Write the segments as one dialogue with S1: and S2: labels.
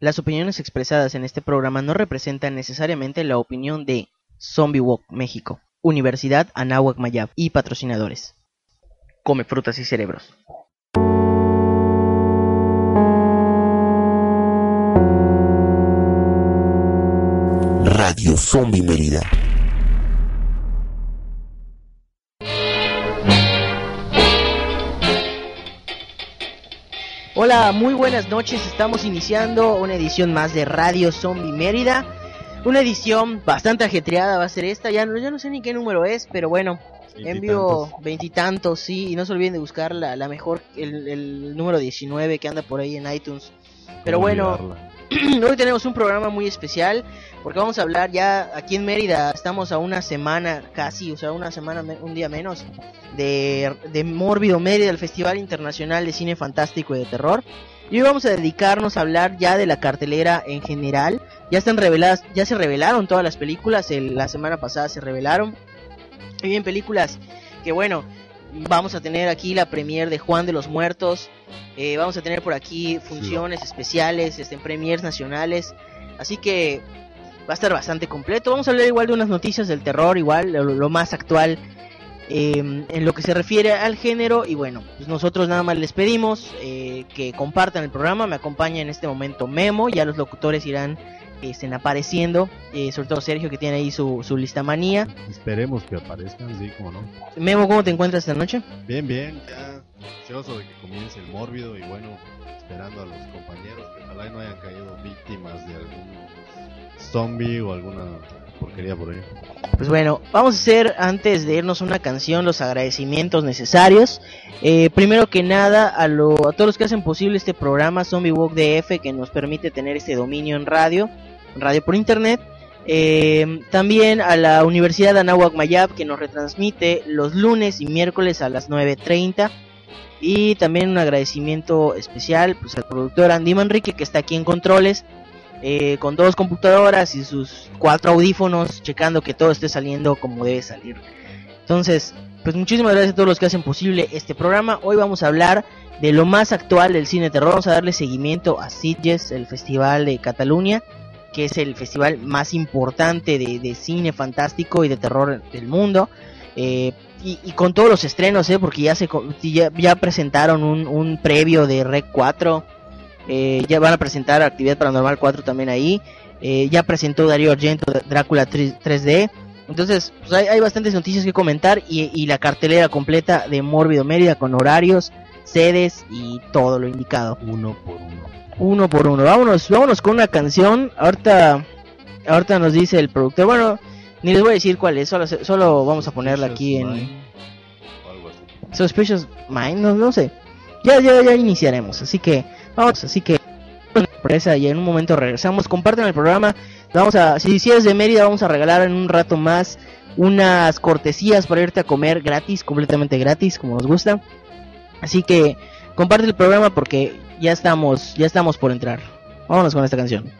S1: Las opiniones expresadas en este programa no representan necesariamente la opinión de Zombie Walk México, Universidad Anáhuac Mayab y patrocinadores. Come frutas y cerebros.
S2: Radio Zombie Mérida.
S1: Hola, muy buenas noches. Estamos iniciando una edición más de Radio Zombie Mérida. Una edición bastante ajetreada va a ser esta. Ya no, ya no sé ni qué número es, pero bueno. Envío veintitantos, sí. Y no se olviden de buscar la, la mejor, el, el número 19 que anda por ahí en iTunes. Pero bueno, hoy tenemos un programa muy especial porque vamos a hablar ya aquí en Mérida, estamos a una semana casi, o sea, una semana, un día menos, de, de Mórbido Mérida, el Festival Internacional de Cine Fantástico y de Terror. Y hoy vamos a dedicarnos a hablar ya de la cartelera en general. Ya están reveladas, ya se revelaron todas las películas, la semana pasada se revelaron. Y bien películas que bueno, vamos a tener aquí la premier de Juan de los Muertos. Eh, vamos a tener por aquí funciones especiales, este, premiers nacionales. Así que va a estar bastante completo. Vamos a hablar igual de unas noticias del terror, igual lo, más actual eh, en lo que se refiere al género. Y bueno, pues nosotros nada más les pedimos eh, que compartan el programa. Me acompaña en este momento Memo, ya los locutores irán estén apareciendo, eh, sobre todo Sergio que tiene ahí su, su lista manía.
S3: Esperemos que aparezcan, sí, como no.
S1: Memo, ¿cómo te encuentras esta noche?
S3: Bien, bien, ya ansioso de que comience el mórbido y bueno, esperando a los compañeros que ojalá no hayan caído víctimas de algún zombie o alguna porquería por ahí.
S1: Pues bueno, vamos a hacer antes de irnos una canción los agradecimientos necesarios. Eh, primero que nada a, lo, a todos los que hacen posible este programa Zombie Walk DF que nos permite tener este dominio en radio, radio por internet. Eh, también a la Universidad de Mayab que nos retransmite los lunes y miércoles a las 9.30. Y también un agradecimiento especial pues, al productor Andy Manrique que está aquí en controles eh, con dos computadoras y sus cuatro audífonos, checando que todo esté saliendo como debe salir. Entonces, pues muchísimas gracias a todos los que hacen posible este programa. Hoy vamos a hablar de lo más actual del cine terror. Vamos a darle seguimiento a Sitges, el Festival de Cataluña, que es el festival más importante de, cine fantástico y de terror del mundo. Eh, y, con todos los estrenos, ¿eh? porque ya, se, ya, presentaron un, un previo de Rec 4 eh, ya van a presentar Actividad Paranormal 4 también ahí. Eh, ya presentó Darío Argento Drácula 3, d Entonces, pues hay, bastantes noticias que comentar y, la cartelera completa de Mórbido Mérida con horarios, sedes y todo lo indicado.
S3: Uno por uno.
S1: Uno por uno. Vámonos, vámonos con una canción. Ahorita, ahorita nos dice el productor. Bueno, ni les voy a decir cuál es. Solo, solo vamos a ponerla aquí en. Suspicious Mind, no, no sé. Ya, ya, ya iniciaremos. Así que Vamos, así que sorpresa y en un momento regresamos. Comparten el programa. Vamos a, si, si eres de Mérida, vamos a regalar en un rato más unas cortesías para irte a comer gratis, completamente gratis, como nos gusta. Así que comparte el programa porque ya estamos, ya estamos por entrar. Vámonos con esta canción.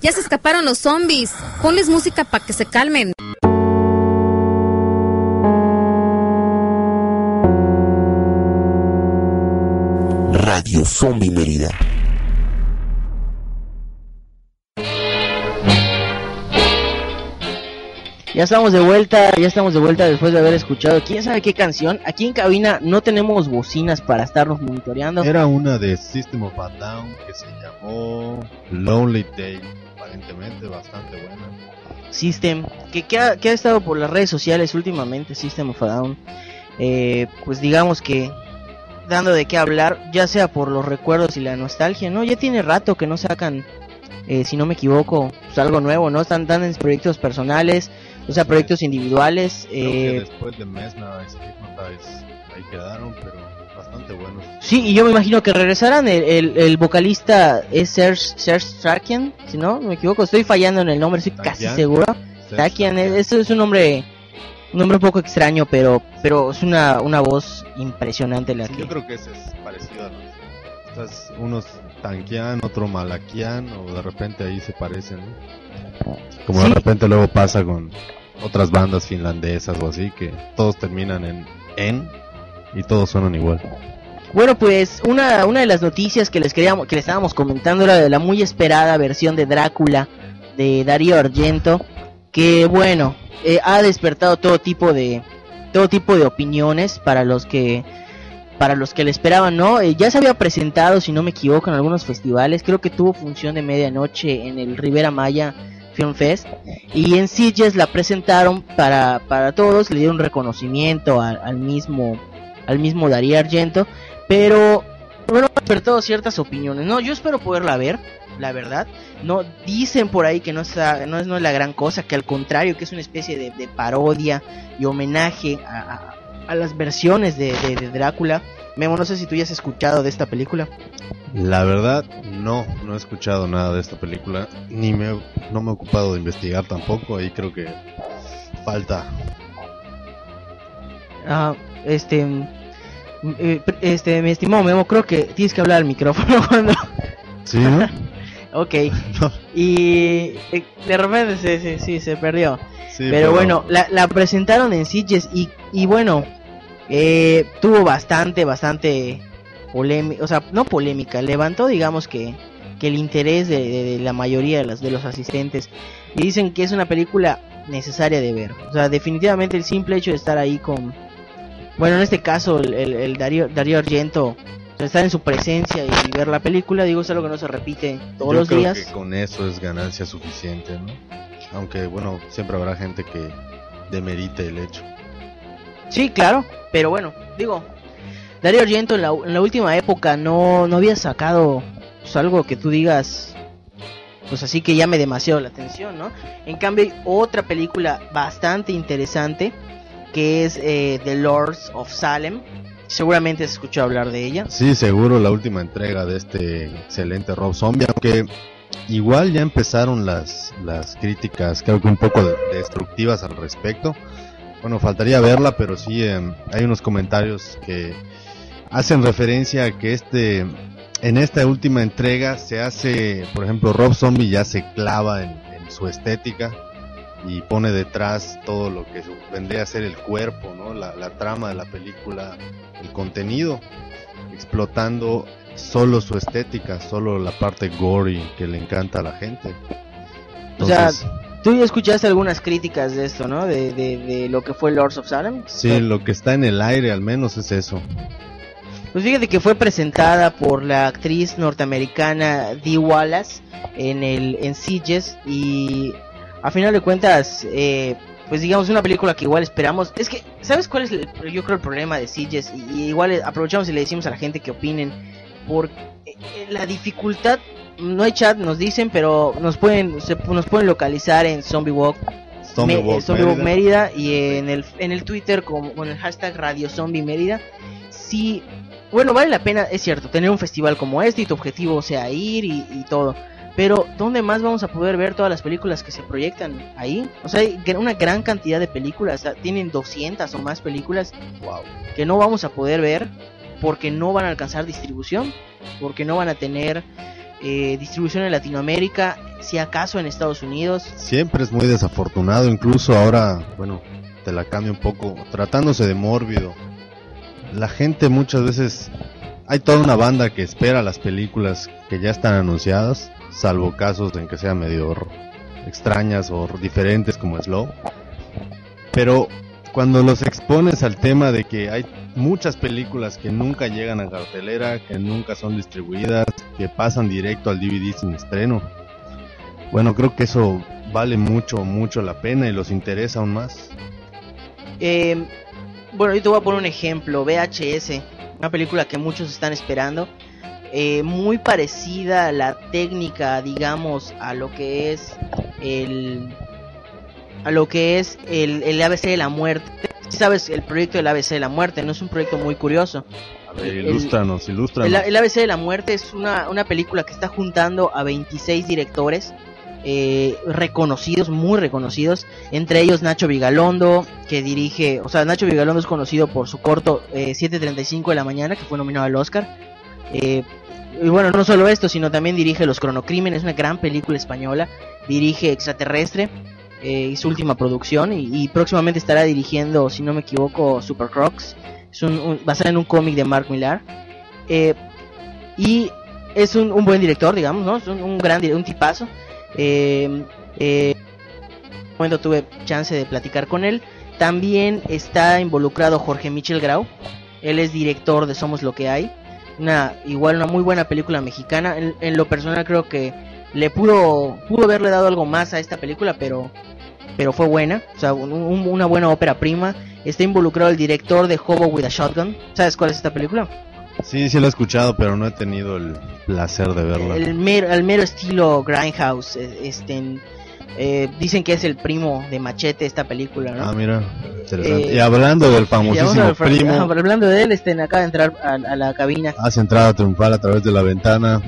S4: Ya se escaparon los zombies. Ponles música para que se calmen.
S2: Radio Zombie Mérida.
S1: Ya estamos de vuelta, ya estamos de vuelta después de haber escuchado quién sabe qué canción. Aquí en cabina no tenemos bocinas para estarnos monitoreando.
S3: Era una de System of a Down que se llamó Lonely Day aparentemente bastante buena.
S1: System, que, que, ha, que ha estado por las redes sociales últimamente, System of a Down, eh, pues digamos que dando de qué hablar, ya sea por los recuerdos y la nostalgia, ¿no? Ya tiene rato que no sacan, eh, si no me equivoco, pues algo nuevo, ¿no? Están, tan en proyectos personales, o sea, proyectos individuales.
S3: Eh... después de Mesmerize, ahí quedaron, pero bastante buenos.
S1: Sí, y yo me imagino que regresarán. El, el, vocalista es Serge, Serge Trakian, si no me equivoco. Estoy fallando en el nombre, estoy casi seguro. Trakian, eso es un nombre un nombre un poco extraño, pero pero es una, una voz impresionante la
S3: Yo creo que ese es parecido a los Entonces, unos tanquean, otro malaquian, o de repente ahí se parecen, ¿no? Como
S1: Sí.
S3: de repente luego pasa con otras bandas finlandesas o así, que todos terminan en en y todos suenan igual.
S1: Bueno, pues una, una de las noticias que les queríamos, que les estábamos comentando era de la muy esperada versión de Drácula de Darío Argento, que bueno, eh, ha despertado todo tipo de todo tipo de opiniones para los que para los que le esperaban, ¿no? Eh, ya se había presentado, si no me equivoco, en algunos festivales, creo que tuvo función de medianoche en el Rivera Maya Film Fest y en Sitges la presentaron para, para todos, le dieron reconocimiento al, mismo al mismo Darío Argento, pero bueno, despertado ciertas opiniones. No, yo espero poderla ver, la verdad. No dicen por ahí que no está, no es, no es la gran cosa, que al contrario, que es una especie de, de parodia y homenaje a, a- las versiones de, de- de Drácula. Memo, no sé si tú ya has escuchado de esta película.
S3: La verdad, no, no he escuchado nada de esta película, ni me, no me he ocupado de investigar tampoco, ahí creo que falta.
S1: Ah, este, mm, eh, este, mi estimado Memo, creo que tienes que hablar al micrófono cuando.
S3: ¿Sí, no?
S1: Ok. Y eh, de repente sí, sí, sí, se perdió.
S3: Sí,
S1: pero, bueno, la, la presentaron en Sitges y, y bueno, eh, tuvo bastante, bastante polémica, o sea, no polémica, levantó digamos que, que el interés de, de- de la mayoría de los, de los asistentes y dicen que es una película necesaria de ver. O sea, definitivamente el simple hecho de estar ahí con, bueno, en este caso el, el, el Darío, Darío Argento, estar en su presencia y ver la película, digo, es algo que no se repite todos
S3: Yo
S1: los
S3: creo
S1: días.
S3: que con eso es ganancia suficiente, ¿no? Aunque bueno, siempre habrá gente que demerite el hecho.
S1: Sí, claro, pero bueno, digo, Darío Argento en la, en la última época no, no había sacado pues, algo que tú digas, pues así que llame demasiado la atención, ¿no? En cambio hay otra película bastante interesante que es eh, The Lords of Salem. Seguramente has escuchado hablar de ella.
S3: Sí, seguro la última entrega de este excelente Rob Zombie, aunque igual ya empezaron las, las críticas, creo que un poco de- destructivas al respecto. Bueno, faltaría verla, pero sí em, hay unos comentarios que hacen referencia a que este en esta última entrega se hace, por ejemplo, Rob Zombie ya se clava en, en su estética y pone detrás todo lo que vendría a ser el cuerpo, ¿no? La, la trama de la película, el contenido, explotando solo su estética, solo la parte gory que le encanta a la gente.
S1: O sea,
S3: Entonces,
S1: Tú ya escuchaste algunas críticas de esto, ¿no? De, de, de lo que fue Lords of Salem.
S3: sí, lo que está en el aire al menos es eso.
S1: Pues fíjate que fue presentada por la actriz norteamericana Dee Wallace en el en Sitges y a final de cuentas, eh, pues digamos una película que igual esperamos. Es que, ¿sabes cuál es el, yo creo el problema de Sitges? Y, y igual aprovechamos y le decimos a la gente que opinen por eh, la dificultad. No hay chat, nos dicen, pero nos pueden se, nos pueden localizar en Zombie Walk
S3: Zombie
S1: Me-
S3: Walk Mérida.
S1: Y en el en el Twitter con el hashtag Radio Zombie Mérida. Sí, bueno, vale la pena, es cierto, tener un festival como este y tu objetivo sea ir y, y todo. Pero ¿dónde más vamos a poder ver todas las películas que se proyectan ahí? O sea, hay una gran cantidad de películas, tienen 200 o más películas
S3: Wow.
S1: que no vamos a poder ver porque no van a alcanzar distribución, porque no van a tener eh, distribución en Latinoamérica, si acaso en Estados Unidos.
S3: Siempre es muy desafortunado, incluso ahora, bueno, te la cambio un poco, tratándose de mórbido. La gente muchas veces, hay toda una banda que espera las películas que ya están anunciadas, salvo casos en que sean medio extrañas o diferentes como Slow. Pero cuando los expones al tema de que hay muchas películas que nunca llegan a cartelera, que nunca son distribuidas, que pasan directo al DVD sin estreno, bueno, creo que eso vale mucho, mucho la pena y los interesa aún más.
S1: Eh, bueno, yo te voy a poner un ejemplo, VHS, una película que muchos están esperando, eh, muy parecida a la técnica, digamos, a lo que es el a lo que es el, el ABC de la muerte. Sabes, el proyecto del ABC de la muerte no es un proyecto muy curioso.
S3: A ver,
S1: El-
S3: ilústranos, ilústranos.
S1: El, el ABC de la muerte es una, una película que está juntando a 26 directores eh, reconocidos, muy reconocidos, entre ellos Nacho Vigalondo, que dirige, o sea, Nacho Vigalondo es conocido por su corto eh, 7.35 de la mañana, que fue nominado al Oscar. Eh, y bueno, no solo esto, sino también dirige Los Cronocrímenes, una gran película española. Dirige Extraterrestre, eh, su última producción. Y, próximamente estará dirigiendo, si no me equivoco, Super Crocs. Es un, basada en un cómic de Mark Millar. Eh, y es un, buen director, digamos, ¿no? Es un, gran un tipazo. Eh, eh, momento tuve chance de platicar con él. También está involucrado Jorge Michel Grau. Él es director de Somos lo que hay. Una igual una muy buena película mexicana. En, lo personal creo que le pudo pudo haberle dado algo más a esta película, pero pero fue buena. O sea, una buena ópera prima. Está involucrado el director de Hobo with a Shotgun. ¿Sabes cuál es esta película?
S3: Sí, sí lo he escuchado, pero no he tenido el placer de verla.
S1: El mero, mero estilo Grindhouse, eh, este, eh, dicen que es el primo de Machete esta película, ¿no?
S3: Ah, mira, interesante. Eh, y hablando del famosísimo primo...
S1: Hablando de él, este, acaba de entrar a, la cabina.
S3: Hace entrada triunfal a través de la ventana,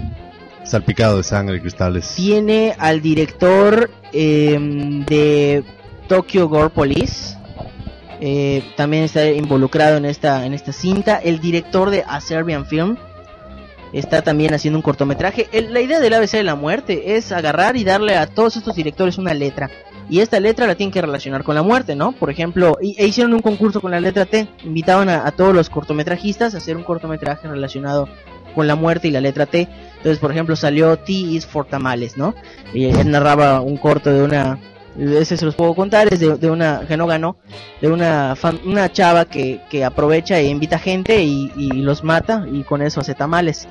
S3: salpicado de sangre y cristales.
S1: Tiene al director em, de Tokyo Gore Police, eh, también está involucrado en esta, en esta cinta. El director de A Serbian Film está también haciendo un cortometraje. la idea del ABC de la muerte es agarrar y darle a todos estos directores una letra. Y esta letra la tienen que relacionar con la muerte, ¿no? Por ejemplo, e hicieron un concurso con la letra T. Invitaban a, todos los cortometrajistas a hacer un cortometraje relacionado con la muerte y la letra T. Entonces, por ejemplo, salió T is for tamales, ¿no? Y él narraba un corto de una ese se los puedo contar, es de, una que no ganó, de una una chava que, que aprovecha e invita gente y, los mata y con eso hace tamales.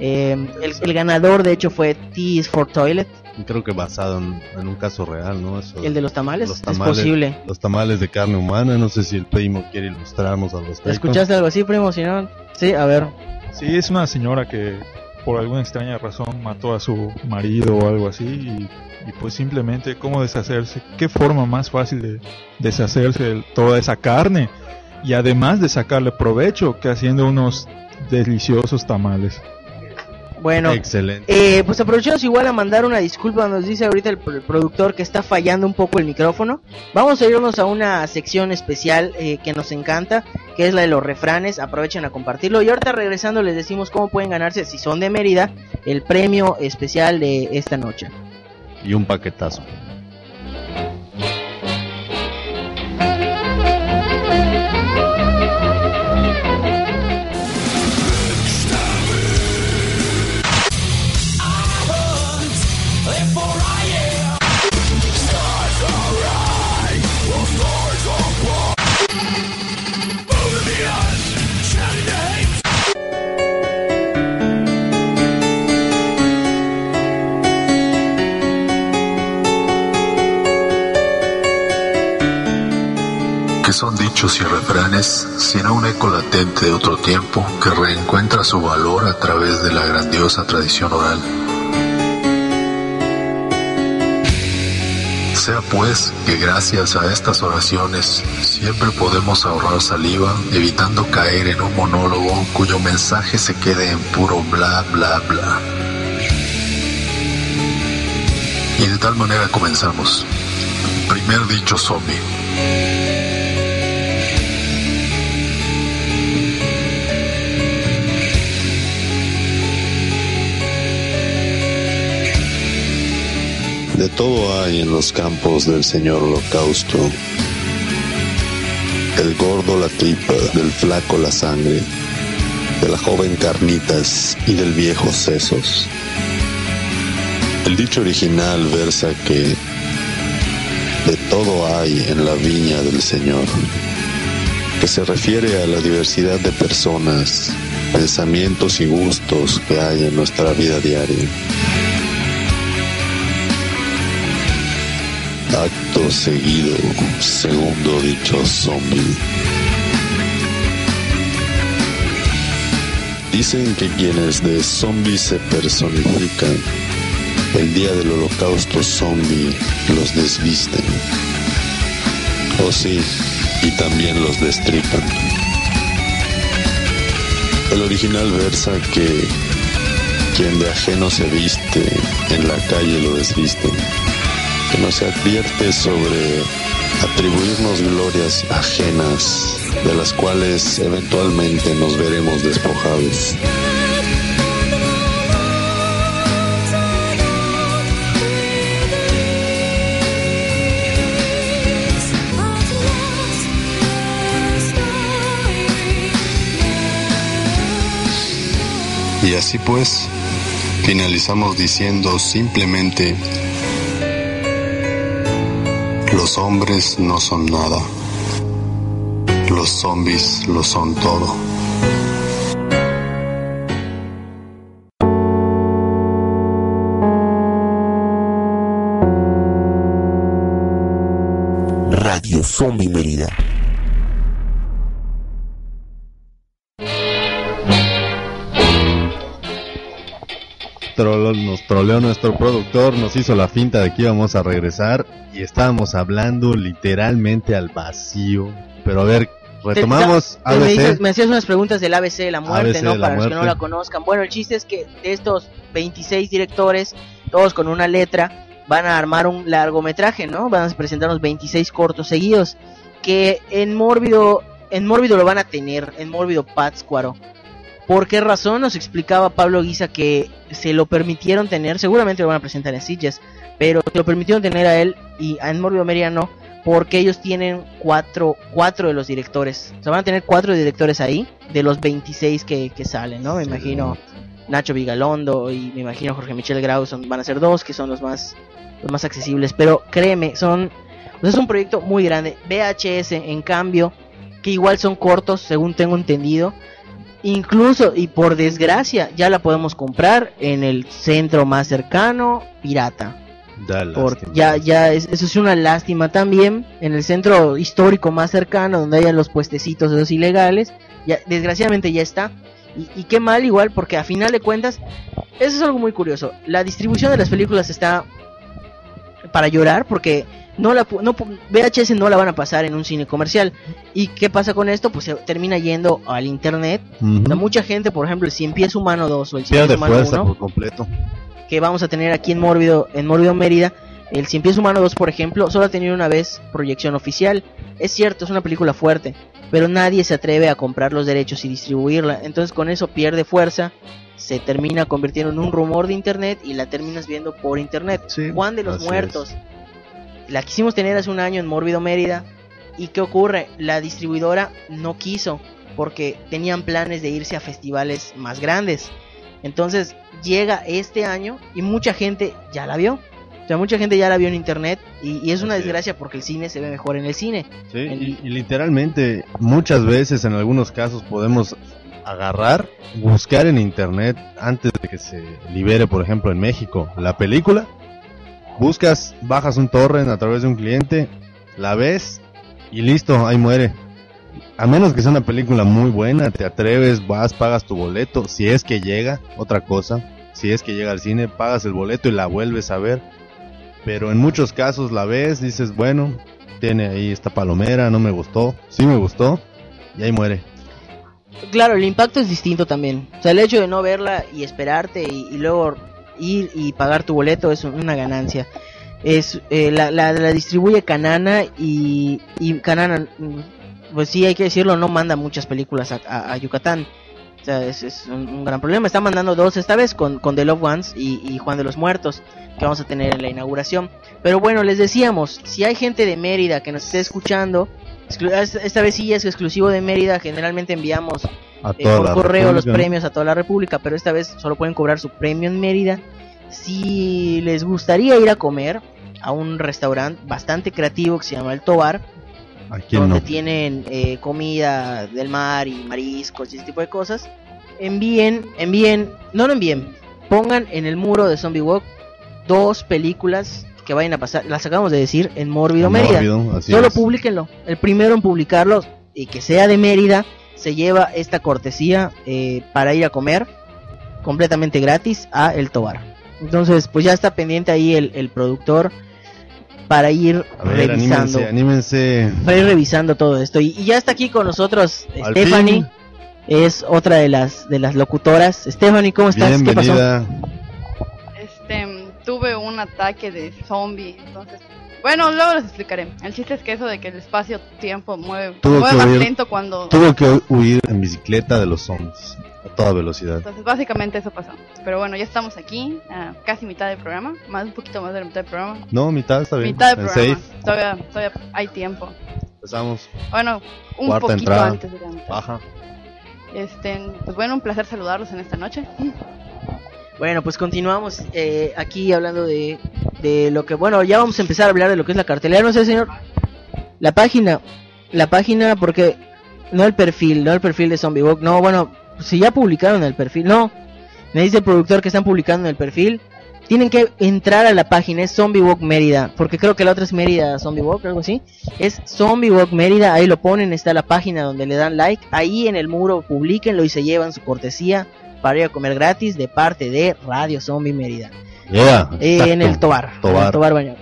S1: Eh, el, ganador de hecho fue T for Toilet.
S3: Creo que basado en, un caso real, ¿no?
S1: el de los tamales, es posible.
S3: Los tamales de carne humana, no sé si el primo quiere ilustrarnos al respecto.
S1: ¿Escuchaste algo así, primo? Si no, sí, a ver.
S5: Sí, es una señora que por alguna extraña razón mató a su marido o algo así y pues simplemente cómo deshacerse, qué forma más fácil de deshacerse de toda esa carne y además de sacarle provecho que haciendo unos deliciosos tamales.
S1: Bueno,
S3: excelente.
S1: Eh, pues aprovechamos igual a mandar una disculpa. Nos dice ahorita el, productor que está fallando un poco el micrófono. Vamos a irnos a una sección especial eh, que nos encanta, que es la de los refranes. Aprovechen a compartirlo. Y ahorita regresando les decimos cómo pueden ganarse, si son de Mérida, el premio especial de esta noche
S3: y un paquetazo.
S6: Son dichos y refranes, sino un eco latente de otro tiempo que reencuentra su valor a través de la grandiosa tradición oral. Sea pues que gracias a estas oraciones siempre podemos ahorrar saliva, evitando caer en un monólogo cuyo mensaje se quede en puro bla bla bla. Y de tal manera comenzamos. Primer dicho zombie.
S7: De todo hay en los campos del Señor Holocausto. El gordo la tripa, del flaco la sangre, de la joven carnitas y del viejo sesos. El dicho original versa que de todo hay en la viña del Señor, que se refiere a la diversidad de personas, pensamientos y gustos que hay en nuestra vida diaria. Seguido, segundo dicho zombie. Dicen que quienes de zombies se personifican, el día del holocausto zombie los desvisten. O oh, sí, y también los destripan. El original versa que quien de ajeno se viste, en la calle lo desvisten que nos advierte sobre atribuirnos glorias ajenas de las cuales eventualmente nos veremos despojados. Y así pues, finalizamos diciendo simplemente los hombres no son nada, los zombies lo son todo.
S2: Radio Zombie.
S3: Troleó nuestro productor, nos hizo la finta de que íbamos a regresar y estábamos hablando literalmente al vacío. Pero a ver, retomamos
S1: Te- me,
S3: ABC.
S1: dices- me hacías unas preguntas del ABC de la muerte,
S3: ABC
S1: ¿no?
S3: la
S1: Para los que no la conozcan. Bueno, el chiste es que de estos 26 directores, todos con una letra, van a armar un largometraje, ¿no? Van a presentarnos 26 cortos seguidos. Que en Mórbido, en Mórbido lo van a tener, en Mórbido Pátzcuaro. ¿Por qué razón? Nos explicaba Pablo Guisa que se lo permitieron tener, seguramente lo van a presentar en Sitges, pero se lo permitieron tener a él y a en Mórbido Mérida no, porque ellos tienen cuatro, cuatro de los directores. O sea, van a tener cuatro directores ahí, de los 26 que, que salen, ¿no? Me imagino Nacho Vigalondo y me imagino Jorge Michel Grau son, van a ser dos, que son los más, los más accesibles. Pero créeme, son, es un proyecto muy grande. VHS, en cambio, que igual son cortos, según tengo entendido. Incluso, y por desgracia, ya la podemos comprar en el centro más cercano, pirata.
S3: Da
S1: Por- ya, ya, es- eso es una lástima también. En el centro histórico más cercano, donde hayan los puestecitos esos ilegales, ya, desgraciadamente ya está. Y, y qué mal igual, porque a final de cuentas, eso es algo muy curioso. La distribución de las películas está para llorar, porque no la no, VHS no la van a pasar en un cine comercial. ¿Y qué pasa con esto? Pues se termina yendo al internet. Mucha gente, por ejemplo, el Cien Pies Humano 2 o el Cien Pies Humano
S3: fuerza
S1: 1
S3: por completo.
S1: que vamos a tener aquí en Mórbido, en Mórbido Mérida. El Cien Pies Humano 2, por ejemplo, solo ha tenido una vez proyección oficial. Es cierto, es una película fuerte, pero nadie se atreve a comprar los derechos y distribuirla. Entonces con eso pierde fuerza, se termina convirtiendo en un rumor de internet y la terminas viendo por internet.
S3: Sí,
S1: Juan de los Muertos. La quisimos tener hace un año en Mórbido Mérida. ¿Y qué ocurre? La distribuidora no quiso porque tenían planes de irse a festivales más grandes. Entonces llega este año y mucha gente ya la vio. O sea, mucha gente ya la vio en internet y, y es una desgracia porque el cine se ve mejor en el cine.
S3: Sí, y literalmente muchas veces en algunos casos podemos agarrar, buscar en internet antes de que se libere, por ejemplo, en México la película. Buscas, bajas un torrent a través de un cliente, la ves y listo, ahí muere. A menos que sea una película muy buena, te atreves, vas, pagas tu boleto, si es que llega, otra cosa, si es que llega al cine, pagas el boleto y la vuelves a ver. Pero en muchos casos la ves, dices, bueno, tiene ahí esta palomera, no me gustó, sí me gustó, y ahí muere.
S1: Claro, el impacto es distinto también. O sea, el hecho de no verla y esperarte y, y luego ir y pagar tu boleto es una ganancia. Es eh, la, la, la distribuye Canana y, y Canana, pues sí, hay que decirlo, no manda muchas películas a, a- Yucatán. O sea, es, es un, un gran problema. Está mandando dos esta vez con, con The Loved Ones y, y Juan de los Muertos, que vamos a tener en la inauguración. Pero bueno, les decíamos, si hay gente de Mérida que nos esté escuchando, esta vez sí es exclusivo de Mérida, generalmente enviamos eh, por correo los premios a toda la República, pero esta vez solo pueden cobrar su premio en Mérida. Si les gustaría ir a comer a un restaurante bastante creativo que se llama El Tobar,
S3: ¿A quién
S1: donde
S3: no?
S1: tienen eh, comida del mar y mariscos y ese tipo de cosas, envíen, envíen, no lo envíen, pongan en el muro de Zombie Walk dos películas que vayan a pasar, las acabamos de decir, en Mórbido, Mérida.
S3: Mórbido, así
S1: Solo
S3: es.
S1: publíquenlo. El primero en publicarlo y que sea de Mérida se lleva esta cortesía eh, para ir a comer completamente gratis a El Tobar. Entonces, pues ya está pendiente ahí el, el productor para ir
S3: A ver,
S1: revisando.
S3: anímense, anímense.
S1: Para ir revisando todo esto. Y, y ya está aquí con nosotros
S3: Al
S1: Stephanie.
S3: fin.
S1: Es otra de las de las locutoras. Stephanie, ¿cómo estás? ¿Qué pasó?
S3: Bienvenida.
S8: Este, tuve un ataque de zombie, entonces... Bueno, luego les explicaré. El chiste es que eso de que el espacio-tiempo mueve,
S3: Tuvo
S8: mueve
S3: que
S8: más
S3: huir-
S8: lento cuando...
S3: Tuvo que huir en bicicleta de los zombies a toda velocidad.
S8: Entonces, básicamente eso pasó. Pero bueno, ya estamos aquí, a casi mitad del programa, más un poquito más de la mitad del programa.
S3: No, mitad está bien.
S8: Mitad del
S3: En
S8: programa.
S3: safe.
S8: Todavía, todavía hay tiempo.
S3: Empezamos.
S8: Bueno, un
S3: Cuarta
S8: poquito
S3: entrada.
S8: antes de la mitad.
S3: Baja.
S8: Este, pues bueno, un placer saludarlos en esta noche.
S1: Bueno, pues continuamos eh, aquí hablando de, de lo que, bueno, ya vamos a empezar a hablar de lo que es la cartelera, no sé, señor. La página, la página, porque no el perfil, no el perfil de Zombie Walk, no, bueno, si ya publicaron el perfil, no. Me dice el productor que están publicando en el perfil. Tienen que entrar a la página, es Zombie Walk Mérida, porque creo que la otra es Mérida Zombie Walk, algo así. Es Zombie Walk Mérida, ahí lo ponen, está la página donde le dan like. Ahí en el muro publiquenlo y se llevan su cortesía para ir a comer gratis de parte de Radio Zombie Mérida.
S3: Yeah,
S1: Eh, en el Tobar. en
S3: Tobar.
S1: el Tobar.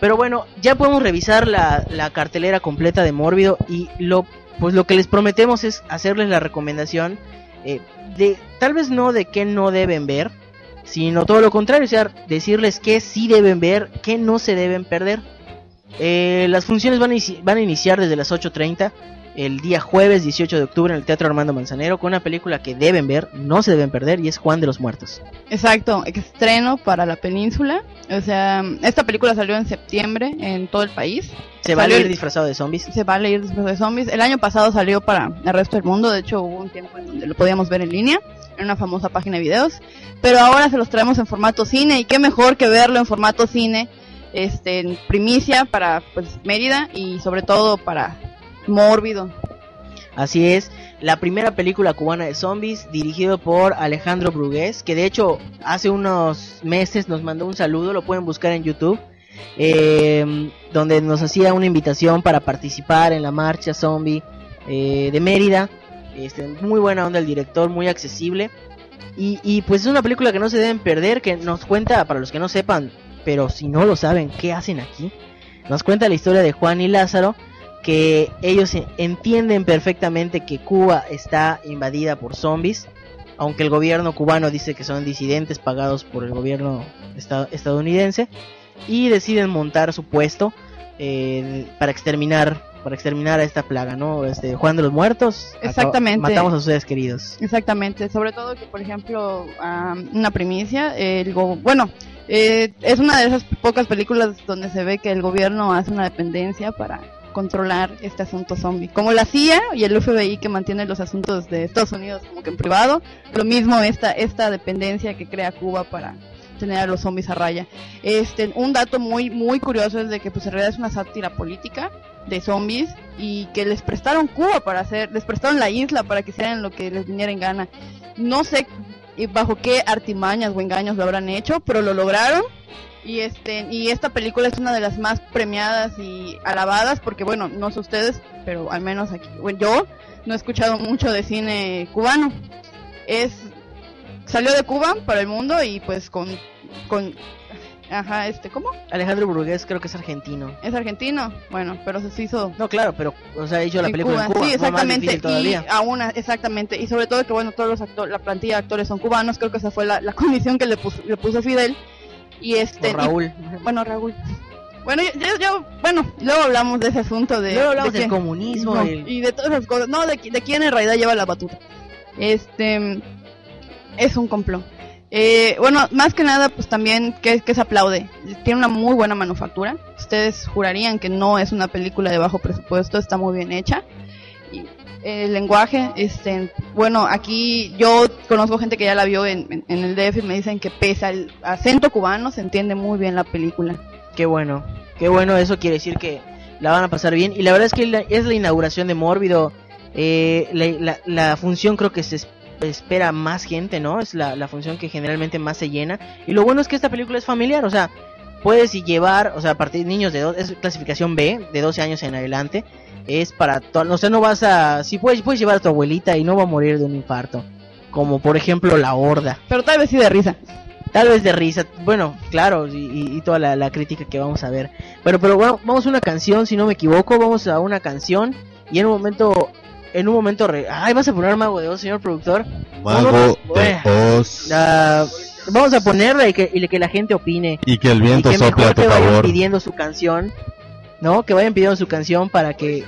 S1: Pero bueno, ya podemos revisar la, la cartelera completa de Mórbido y lo pues lo que les prometemos es hacerles la recomendación eh, de tal vez no de qué no deben ver, sino todo lo contrario, o sea, decirles qué sí deben ver, qué no se deben perder. Eh, las funciones van a, inici- van a iniciar desde las 8.30 el día jueves 18 de octubre en el Teatro Armando Manzanero con una película que deben ver, no se deben perder y es Juan de los Muertos.
S8: Exacto, estreno para la península. O sea, esta película salió en septiembre en todo el país.
S1: Se va a
S8: el-
S1: disfrazado de zombies.
S8: Se va a leer después de zombies. El año pasado salió para el resto del mundo. De hecho, hubo un tiempo en donde lo podíamos ver en línea, en una famosa página de videos. Pero ahora se los traemos en formato cine. Y qué mejor que verlo en formato cine, este, en primicia para pues Mérida y sobre todo para Mórbido.
S1: Así es, la primera película cubana de zombies dirigido por Alejandro Brugués, que de hecho hace unos meses nos mandó un saludo, lo pueden buscar en YouTube, eh, donde nos hacía una invitación para participar en la marcha zombie eh, de Mérida. Este, muy buena onda el director, muy accesible. Y, y pues es una película que no se deben perder, que nos cuenta, para los que no sepan, pero si no lo saben, ¿qué hacen aquí? Nos cuenta la historia de Juan y Lázaro, que ellos entienden perfectamente que Cuba está invadida por zombies, aunque el gobierno cubano dice que son disidentes pagados por el gobierno esta- estadounidense, y deciden montar su puesto eh, para exterminar para exterminar a esta plaga, ¿no? Este Juan de los Muertos,
S8: Exactamente.
S1: matamos a sus seres queridos.
S8: Exactamente, sobre todo que, por ejemplo, am, una primicia, el go- bueno, eh, es una de esas pocas películas donde se ve que el gobierno hace una dependencia para controlar este asunto zombie. Como la CIA y el FBI que mantienen los asuntos de Estados Unidos como que en privado, lo mismo esta, esta dependencia que crea Cuba para tener a los zombies a raya. Este, un dato muy, muy curioso es de que pues en realidad es una sátira política de zombies y que les prestaron Cuba para hacer, les prestaron la isla para que hicieran lo que les viniera en gana. No sé eh, bajo qué artimañas o engaños lo habrán hecho, pero lo lograron. Y este y esta película es una de las más premiadas y alabadas porque bueno, no sé ustedes, pero al menos aquí, bueno, yo no he escuchado mucho de cine cubano. Es salió de Cuba para el mundo y pues con con ajá, este, ¿cómo?
S1: Alejandro Brugués creo que es argentino.
S8: Es argentino. Bueno, pero se hizo
S1: No, claro, pero o sea, hizo la película en Cuba,
S8: Sí,
S1: no
S8: exactamente.
S1: difícil
S8: y aún exactamente. Y sobre todo que bueno, todos los actores, la plantilla de actores son cubanos. Creo que esa fue la, la condición que le puso, le puso Fidel. Y este.
S1: O Raúl.
S8: y- bueno, Raúl. Bueno, yo, bueno, luego hablamos de ese asunto de.
S1: Luego hablamos
S8: de
S1: del comunismo,
S8: no,
S1: el-
S8: y de todas esas cosas. No, de, de quién en realidad lleva la batuta. Este. Es un complot. Eh, bueno, más que nada, pues también que, que se aplaude. Tiene una muy buena manufactura. Ustedes jurarían que no es una película de bajo presupuesto, está muy bien hecha. El lenguaje, este, bueno, aquí yo conozco gente que ya la vio en, en- en el DF y me dicen que pese al acento cubano se entiende muy bien la película.
S1: Qué bueno, qué bueno, eso quiere decir que la van a pasar bien. Y la verdad es que es la inauguración de Mórbido. Eh, la, la- función creo que se es- espera más gente, ¿no? Es la, la función que generalmente más se llena. Y lo bueno es que esta película es familiar, o sea, puedes llevar, o sea, a partir de niños de dos, es clasificación B, de 12 años en adelante. Es para todo, o sea, no vas a, si puedes, puedes llevar a tu abuelita y no va a morir de un infarto. Como por ejemplo La Horda.
S8: Pero tal vez sí de risa.
S1: Tal vez de risa, bueno, claro, y, y- y toda la, la crítica que vamos a ver. Bueno, pero bueno, vamos a una canción, si no me equivoco, vamos a una canción y en un momento, en un momento, re- ay, vas a poner Mago de Oz, señor productor.
S3: Mago de
S1: Bueno,
S3: Oz.
S1: Ah, vamos a ponerla y que, y que la gente opine.
S3: Y que el
S1: Y
S3: viento
S1: que
S3: sople
S1: mejor
S3: a tu favor.
S1: pidiendo su canción, ¿no? Que vayan pidiendo su canción para que...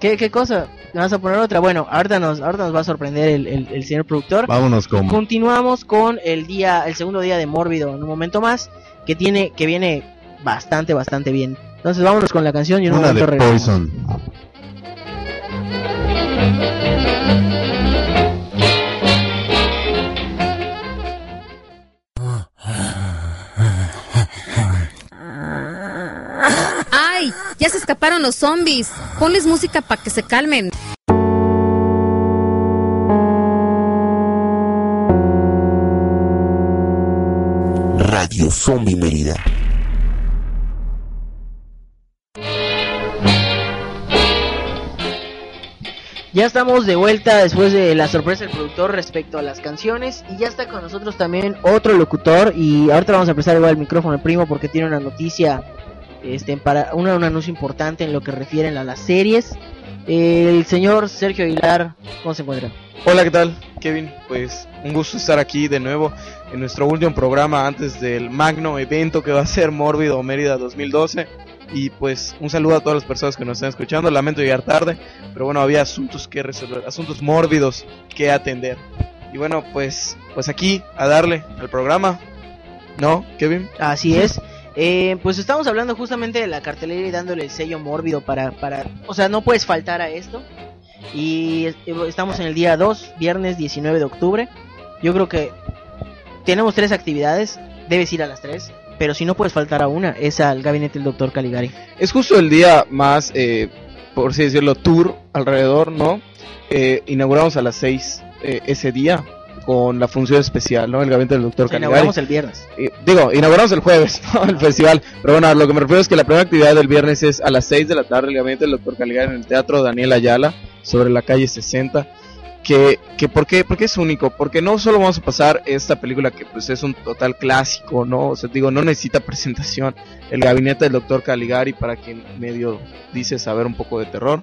S1: ¿Qué, qué cosa? ¿Me vas a poner otra? Bueno, ahorita nos, ahorita nos va a sorprender el, el- el señor productor.
S3: Vámonos con
S1: Continuamos con el día, el segundo día de Mórbido en un momento más, que tiene, que viene bastante, bastante bien. Entonces vámonos con la canción y en un
S3: una
S1: momento
S3: de
S1: regresamos.
S3: Poison.
S4: Ya se escaparon los zombies. Ponles música para que se calmen.
S2: Radio Zombie Mérida.
S1: Ya estamos de vuelta después de la sorpresa del productor respecto a las canciones y ya está con nosotros también otro locutor y ahorita vamos a prestar igual el micrófono al primo porque tiene una noticia este para una, un anuncio importante en lo que refieren a las series. El señor Sergio Aguilar, ¿cómo se encuentra?
S9: Hola, ¿qué tal? Kevin, pues un gusto estar aquí de nuevo en nuestro último programa antes del magno evento que va a ser Mórbido Mérida 2012. Y pues un saludo a todas las personas que nos están escuchando. Lamento llegar tarde, pero bueno, había asuntos que resolver, asuntos mórbidos que atender. Y bueno, pues pues aquí a darle al programa. ¿No, Kevin?
S1: Así es. Eh, pues estamos hablando justamente de la cartelera y dándole el sello mórbido para, para... O sea, no puedes faltar a esto. Y estamos en el día 2, viernes 19 de octubre. Yo creo que tenemos tres actividades. Debes ir a las tres. Pero si no puedes faltar a una, es al gabinete del doctor Caligari.
S9: Es justo el día más, eh, por así decirlo, tour alrededor, ¿no? Eh, inauguramos a las 6 eh, ese día con la función especial, ¿no? El gabinete del doctor
S1: sea,
S9: Caligari.
S1: inauguramos el viernes.
S9: Eh, digo, inauguramos el jueves, ¿no? El festival. Pero bueno, lo que me refiero es que la primera actividad del viernes es a las 6 de la tarde, el gabinete del doctor Caligari en el Teatro Daniel Ayala, sobre la calle 60. Que, que ¿por, qué, ¿Por qué es único? Porque no solo vamos a pasar esta película que pues es un total clásico, ¿no? O sea, digo, no necesita presentación. El gabinete del doctor Caligari para quien medio dice saber un poco de terror.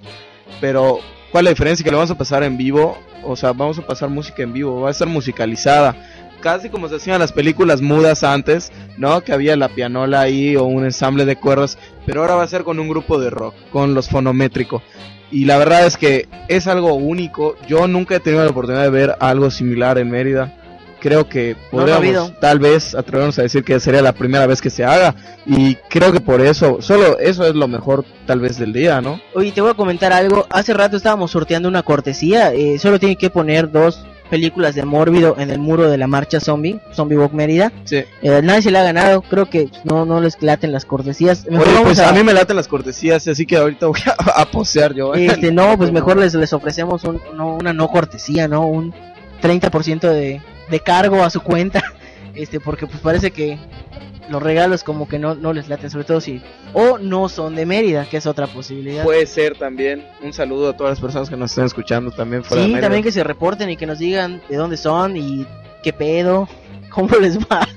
S9: Pero, ¿cuál es la diferencia? Que lo vamos a pasar en vivo. O sea, vamos a pasar música en vivo, va a estar musicalizada casi como se hacían las películas mudas antes, ¿no? Que había la pianola ahí o un ensamble de cuerdas, pero ahora va a ser con un grupo de rock, con los fonométrico. Y la verdad es que es algo único. Yo nunca he tenido la oportunidad de ver algo similar en Mérida. Creo que podríamos tal vez atrevernos a decir que sería la primera vez que se haga. Y creo que por eso, solo eso es lo mejor tal vez del día, ¿no?
S1: Oye, te voy a comentar algo. Hace rato estábamos sorteando una cortesía. eh, solo tiene que poner dos películas de Mórbido en el muro de la marcha zombie, Zombie Walk Mérida.
S9: Sí.
S1: Eh, nadie se le ha ganado. Creo que no, no les laten las cortesías. Mejor
S9: Oye,
S1: vamos
S9: pues
S1: a-
S9: a... mí me laten las cortesías, así que ahorita voy a, a posear yo. ¿eh?
S1: Este, no, pues mejor les, les ofrecemos un, no, una no cortesía, ¿no? Un 30% de, de cargo a su cuenta. Este, porque pues parece que los regalos como que no, no les laten, sobre todo si... O no son de Mérida, que es otra posibilidad.
S9: Puede ser también. Un saludo a todas las personas que nos estén escuchando también fuera de
S1: Sí, también que se reporten y que nos digan de dónde son y qué pedo, cómo les va.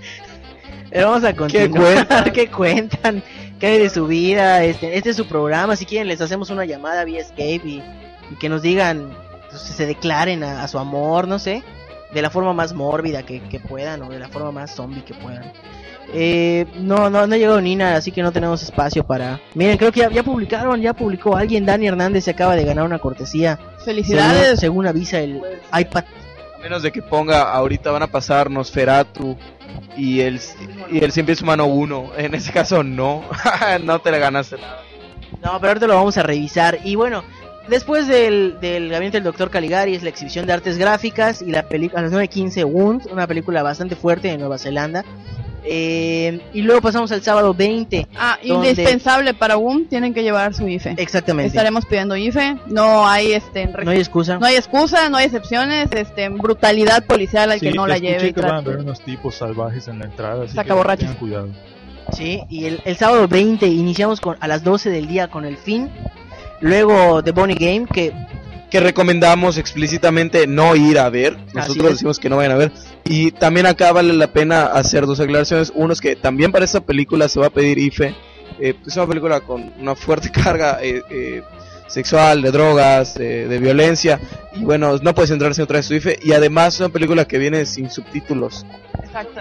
S1: Pero vamos a continuar.
S9: cuentan?
S1: ¿Qué cuentan? ¿Qué hay de su vida? Este, este es su programa. Si quieren, les hacemos una llamada vía Skype y, y que nos digan, pues, se declaren a, a su amor, no sé, de la forma más mórbida que, que puedan o de la forma más zombie que puedan. Eh, no, no, no ha llegado Nina, así que no tenemos espacio para. Miren, creo que ya, ya publicaron, ya publicó alguien. Dani Hernández se acaba de ganar una cortesía.
S8: Felicidades.
S1: Según, según avisa el iPad.
S9: A menos de que ponga, ahorita van a pasar Nosferatu y el, y el Cien Pies Humano 1. En ese caso, no. no te le ganaste nada.
S1: No, pero ahorita lo vamos a revisar. Y bueno, después del, del gabinete del doctor Caligari es la exhibición de artes gráficas y la película a las 9.15 Wound, una película bastante fuerte de Nueva Zelanda. Eh, y luego pasamos al sábado 20.
S8: Ah,
S1: donde-
S8: indispensable para WOM, tienen que llevar su IFE.
S1: Exactamente.
S8: Estaremos pidiendo IFE, no hay este
S1: No hay excusa.
S8: no hay excusa, no hay excepciones, este brutalidad policial al que
S5: Sí,
S8: no la lleve. y
S5: que van a haber unos tipos salvajes en la entrada, así que
S8: Sacaborrachos.
S5: tengan cuidado.
S1: Sí, y el, el sábado 20 iniciamos con, a las 12 del día con el fin. Luego The Bonnie Game, que
S9: Que recomendamos explícitamente no ir a ver. Nosotros decimos que no vayan a ver. Y también acá vale la pena hacer dos aclaraciones. Uno es que también para esta película se va a pedir IFE. Eh, es una película con una fuerte carga eh, eh, sexual, de drogas, eh, de violencia. Y bueno, no puedes entrar sin traer su IFE. Y además es una película que viene sin subtítulos.
S8: Exacto.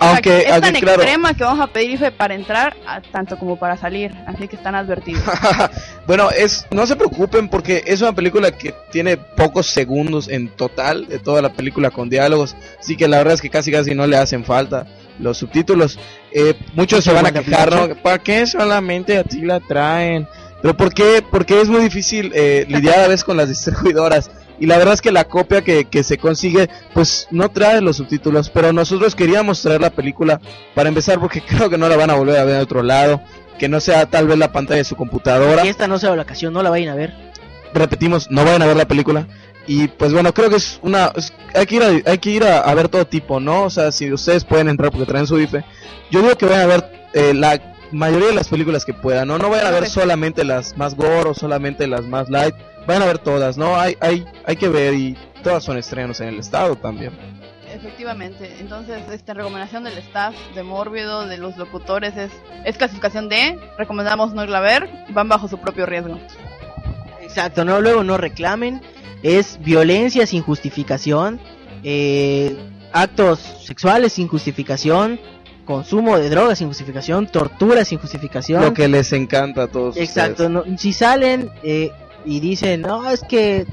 S9: Aunque,
S8: es tan
S9: claro,
S8: extrema que vamos a pedir IFE para entrar, a- tanto como para salir, así que están advertidos.
S9: bueno, es no se preocupen porque es una película que tiene pocos segundos en total de toda la película con diálogos, así que la verdad es que casi casi no le hacen falta los subtítulos. Eh, muchos se van a quejar, ¿no? ¿Para qué solamente a ti la traen? Pero ¿por qué? Porque es muy difícil eh, lidiar a veces con las distribuidoras. Y la verdad es que la copia que, que se consigue, pues no trae los subtítulos. Pero nosotros queríamos traer la película para empezar porque creo que no la van a volver a ver de otro lado. que no sea tal vez la pantalla de su computadora.
S1: Y esta no sea la ocasión, no la vayan a ver.
S9: Repetimos, no vayan a ver la película. Y pues bueno, creo que es una... es- hay que ir, a, hay que ir a, a ver todo tipo, ¿no? O sea, si ustedes pueden entrar porque traen su IFE, yo digo que vayan a ver eh, la mayoría de las películas que puedan, ¿no? No vayan a ver solamente las más gore o solamente las más light, vayan a ver todas, ¿no? Hay, hay, hay que ver y todas son estrenos en el estado también.
S8: Efectivamente, entonces esta recomendación del staff de Mórbido, de los locutores es, es clasificación D, recomendamos no irla a ver, van bajo su propio riesgo.
S1: Exacto, no luego no reclamen. Es violencia sin justificación, eh, actos sexuales sin justificación, consumo de drogas sin justificación, tortura sin justificación.
S9: Lo que les encanta a todos
S1: Exacto,
S9: ustedes.
S1: no- si salen eh, y dicen, no, es que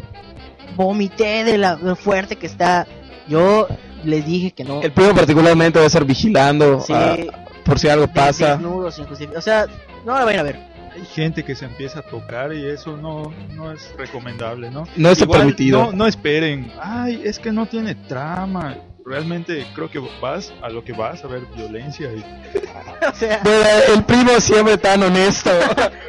S1: vomité de la de lo fuerte que está, yo les dije que no.
S9: El primo particularmente va a estar vigilando
S1: Sí.
S9: ah, por si algo pasa.
S1: desnudo, sin justificación. O sea, no la vayan a ver.
S5: Hay gente que se empieza a tocar y eso no, no es recomendable, ¿no?
S9: No está
S5: Igual,
S9: permitido.
S5: No, no esperen, ay, es que no tiene trama. Realmente creo que vas a lo que vas a ver violencia y
S1: O sea,
S9: Bueno, el primo siempre tan honesto.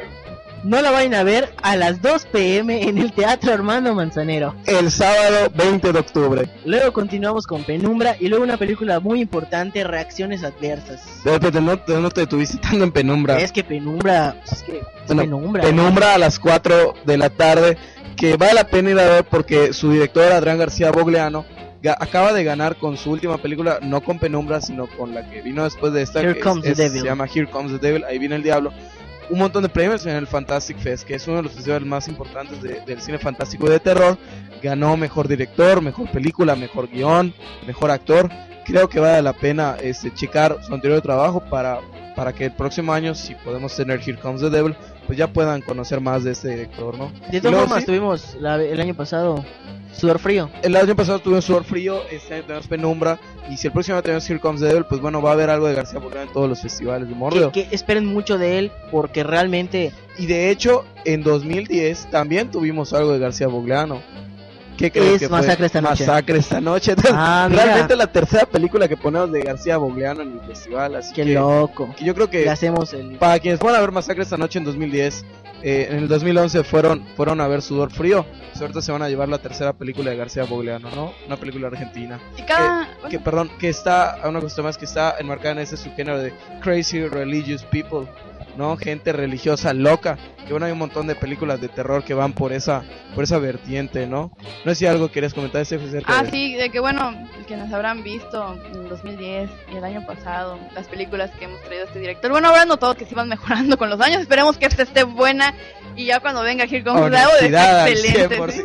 S1: no la vayan a ver a las 2 pm en el Teatro Armando Manzanero.
S9: el sábado 20 de octubre.
S1: Luego continuamos con Penumbra y luego una película muy importante, Reacciones Adversas.
S9: Espérate, no, te- no te detuviste tanto en penumbra.
S1: Es que Penumbra, es que es
S9: Bueno,
S1: Penumbra.
S9: Penumbra a las 4 de la tarde, que vale la pena ir a ver porque su director Adrián García Bogleano acaba de ganar con su última película, no con Penumbra, sino con la que vino después de esta,
S1: Here
S9: que
S1: Comes the
S9: es- es-
S1: Devil.
S9: se llama Here Comes the Devil, ahí viene el diablo. Un montón de premios en el Fantastic Fest, que es uno de los festivales más importantes de- del cine fantástico de terror. Ganó mejor director, mejor película, mejor guion, mejor actor. Creo que vale la pena este, checar su anterior trabajo para, para que el próximo año, si podemos tener Here Comes the Devil, pues ya puedan conocer más de este director, ¿no?
S1: De todas formas,
S9: sí,
S1: tuvimos la- el año pasado Sudor Frío.
S9: el año pasado tuvimos Sudor Frío, este año tenemos Penumbra, y si el próximo año tenemos Here Comes the Devil, pues bueno, va a haber algo de García Bogleano en todos los festivales de
S1: Que,
S9: Mordeo.
S1: que esperen mucho de él porque realmente
S9: Y de hecho, en 2010 también tuvimos algo de García Bogleano. ¿Qué crees
S1: Es
S9: que fue?
S1: Masacre esta noche.
S9: Masacre esta noche.
S1: Ah,
S9: realmente la tercera película que ponemos de García Bogleano en el festival, así
S1: qué
S9: que,
S1: loco.
S9: que yo creo que
S1: Le hacemos el
S9: para quienes fueron a ver Masacre esta noche en 2010, eh, en el 2011 fueron fueron a ver Sudor Frío. Pues ahorita se van a llevar la tercera película de García Bogleano, ¿no? Una película argentina.
S8: Y cada...
S9: Que perdón, que está, una cosa más que está enmarcada en ese subgénero de Crazy Religious People, ¿no? Gente religiosa loca. Que bueno, hay un montón de películas de terror que van por esa por esa vertiente, ¿no? No sé si algo querías comentar, acerca
S8: Ah,
S9: de-
S8: sí, de que bueno, quienes habrán visto en el 2010 y el año pasado las películas que hemos traído a este director, bueno, habrán notado que sí van mejorando con los años. Esperemos que esta esté buena y ya cuando venga Here Comes esté excelente.
S9: 100%.
S8: ¿sí?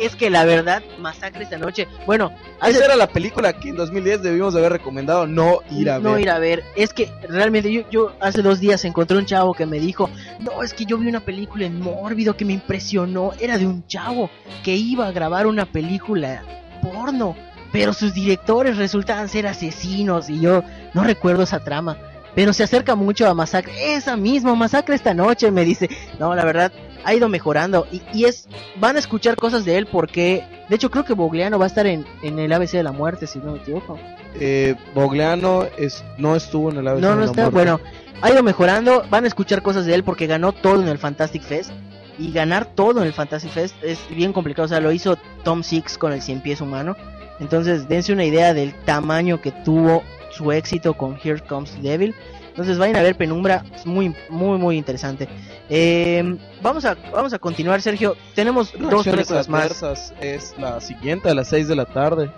S1: Es que la verdad, Masacre esta noche. Bueno,
S9: Esa
S1: hace-
S9: era la película que en 2010 debimos de haber recomendado no ir a
S1: no
S9: ver.
S1: ir a ver. Es que realmente yo, yo hace dos días encontré un chavo que me dijo, no, es que yo vi una película en Mórbido que me impresionó. Era de un chavo que iba a grabar una película porno, pero sus directores resultaban ser asesinos y yo no recuerdo esa trama. Pero se acerca mucho a Masacre, esa misma Masacre esta noche, me dice, no, la verdad, ha ido mejorando y, y es, van a escuchar cosas de él porque, de hecho creo que Bogliano va a estar en, en el ABC de la muerte, si no me equivoco.
S9: Eh, Bogleano es, no estuvo en el ABC
S1: No,
S9: de
S1: no
S9: la
S1: está.
S9: Muerte.
S1: Bueno, ha ido mejorando. Van a escuchar cosas de él porque ganó todo en el Fantastic Fest. Y ganar todo en el Fantastic Fest es bien complicado. O sea, lo hizo Tom Six con el cien pies humano. Entonces, dense una idea del tamaño que tuvo su éxito con Here Comes the Devil. Entonces, vayan a ver Penumbra. Es muy, muy, muy interesante. Eh, vamos, a, vamos a continuar, Sergio. Tenemos dos películas más.
S9: adversas es la siguiente a las 6 de la tarde.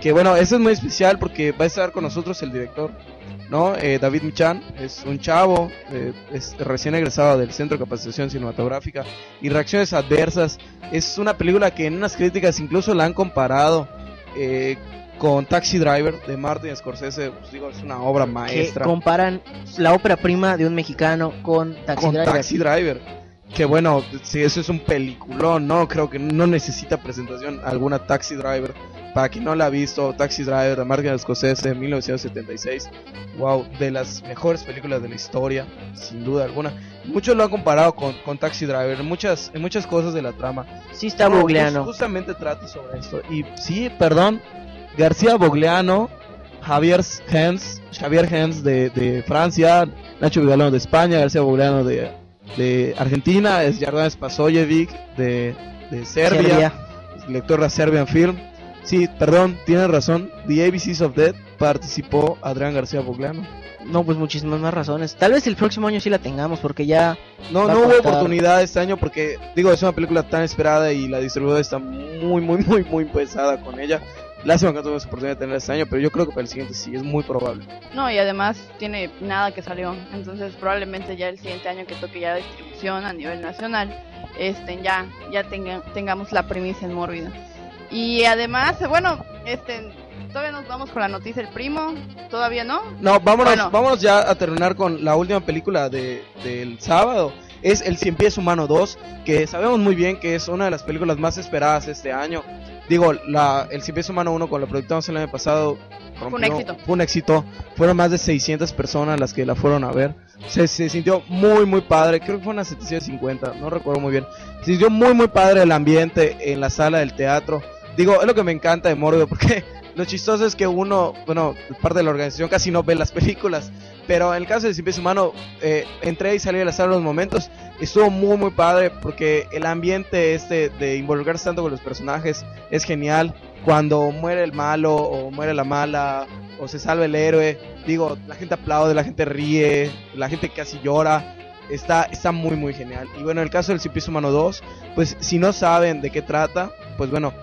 S9: Que bueno, eso es muy especial porque va a estar con nosotros el director, ¿no? Eh, David Michan es un chavo, eh, es recién egresado del Centro de Capacitación Cinematográfica. Y Reacciones Adversas es una película que en unas críticas incluso la han comparado eh, con Taxi Driver de Martin Scorsese. Pues digo, es una obra
S1: Que
S9: maestra.
S1: comparan la ópera prima de un mexicano con Taxi
S9: con
S1: Driver.
S9: Taxi Driver. Que bueno, si eso es un peliculón, ¿no? Creo que no necesita presentación alguna Taxi Driver. Para quien no la ha visto, Taxi Driver de Martin Scorsese, 1976. Wow, de las mejores películas de la historia, sin duda alguna. Muchos lo han comparado con, con Taxi Driver, en muchas, en muchas cosas de la trama.
S1: Sí está
S9: No, Justamente trata sobre esto. Y sí, perdón, García Bogliano Javier Hens, Javier Hens de, de Francia, Nacho Vidalano de España, García Bogleano de, de Argentina, es Jardan Spasojevic de, de Serbia,
S1: Serbia.
S9: director de Serbian Film. Sí, perdón, tienes razón. The ABCs of Death participó Adrián García Bogleano.
S1: No, pues muchísimas más razones. Tal vez el próximo año sí la tengamos porque ya...
S9: No, no hubo oportunidad este año porque, digo, es una película tan esperada y la distribuidora está muy, muy, muy, muy pesada con ella. Lástima que no tuvimos oportunidad de tener este año, pero yo creo que para el siguiente sí, es muy probable.
S8: No, y además tiene nada que salió. Entonces probablemente ya el siguiente año que toque ya distribución a nivel nacional, este, ya, ya tenga- tengamos la primicia en Mórbido. Y además, bueno, este, todavía nos vamos con la noticia del primo, todavía no.
S9: No, vámonos,
S8: Bueno.
S9: vámonos ya a terminar con la última película de, del sábado. Es El Cien Pies Humano 2, que sabemos muy bien que es una de las películas más esperadas este año. Digo, la, El Pies Humano 1, cuando la proyectamos el año pasado,
S8: Fue un éxito.
S9: Fue un éxito. Fueron más de 600 personas las que la fueron a ver. Se, se sintió muy, muy padre. Creo que fue unas 750, no recuerdo muy bien. Se sintió muy, muy padre el ambiente en la sala del teatro. Digo, es lo que me encanta de Morbido, porque lo chistoso es que uno, bueno, parte de la organización casi no ve las películas. Pero en el caso de Pies Humano, eh, entré y salí de la sala unos momentos. Estuvo muy, muy padre porque el ambiente este de involucrarse tanto con los personajes es genial. Cuando muere el malo o muere la mala o se salva el héroe, digo, la gente aplaude, la gente ríe, la gente casi llora. Está, está muy, muy genial. Y bueno, en el caso del Pies Humano 2, pues si no saben de qué trata, pues bueno,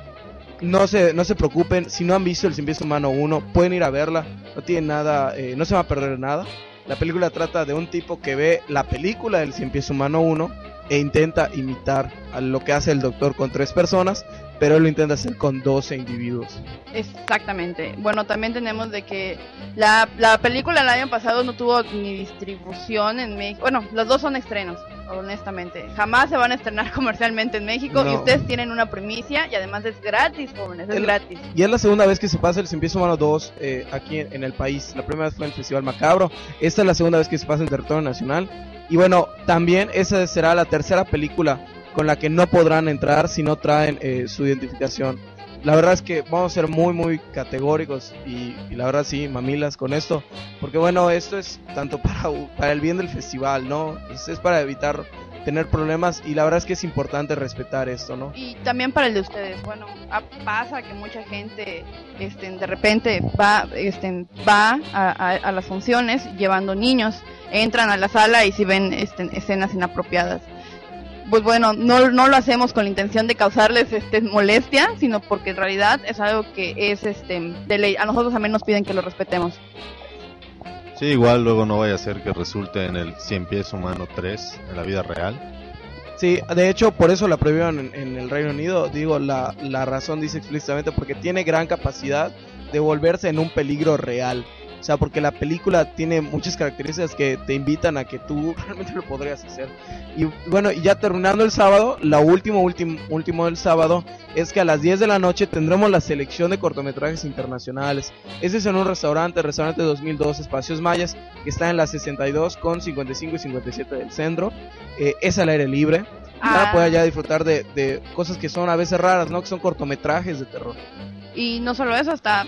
S9: no se, no se preocupen, si no han visto el Pies Humano 1, pueden ir a verla, no tiene nada, eh, no se va a perder nada. La película trata de un tipo que ve la película del Cien Pies Humano 1 e intenta imitar lo que hace el doctor con tres personas, pero él lo intenta hacer con 12 individuos.
S8: Exactamente. Bueno, también tenemos de que la, la película el año pasado no tuvo ni distribución en México. Bueno, los dos son estrenos, honestamente. Jamás se van a estrenar comercialmente en México y ustedes tienen una primicia y además es gratis, jóvenes, es
S9: El-
S8: gratis.
S9: Y es la segunda vez que se pasa el Pies Humano 2 eh, aquí en, en el país. La primera vez fue en el Festival Macabro. Esta es la segunda vez que se pasa en territorio nacional. Y bueno, también esa será la tercera película con la que no podrán entrar si no traen eh, su identificación. La verdad es que vamos a ser muy, muy categóricos y, y la verdad sí, mamilas con esto. Porque bueno, esto es tanto para, para el bien del festival, ¿no? Es, es para evitar tener problemas y la verdad es que es importante respetar esto, ¿no?
S8: Y también para el de ustedes, bueno, ah, pasa que mucha gente este, de repente va, este, va a, a- a las funciones llevando niños, entran a la sala y si ven este, escenas inapropiadas. Pues bueno, no, no lo hacemos con la intención de causarles este, molestia, sino porque en realidad es algo que es este, de ley. A nosotros también nos piden que lo respetemos.
S3: Sí, igual luego no vaya a ser que resulte en el Cien Pies Humano 3 en la vida real.
S9: Sí, de hecho, por eso la prohibieron en, en el Reino Unido. Digo, la, la razón dice explícitamente porque tiene gran capacidad de volverse en un peligro real. O sea, porque la película tiene muchas características que te invitan a que tú realmente lo podrías hacer. Y bueno, y ya terminando el sábado, la último, último, último del sábado es que a las 10 de la noche tendremos la selección de cortometrajes internacionales. Ese es en un restaurante, restaurante 2002 Espacios Mayas, que está en la 62 con 55 y 57 del centro. Eh, es al aire libre.
S8: Ah.
S9: poder ya disfrutar de, de cosas que son a veces raras, ¿no? Que son cortometrajes de terror.
S8: Y no solo eso, hasta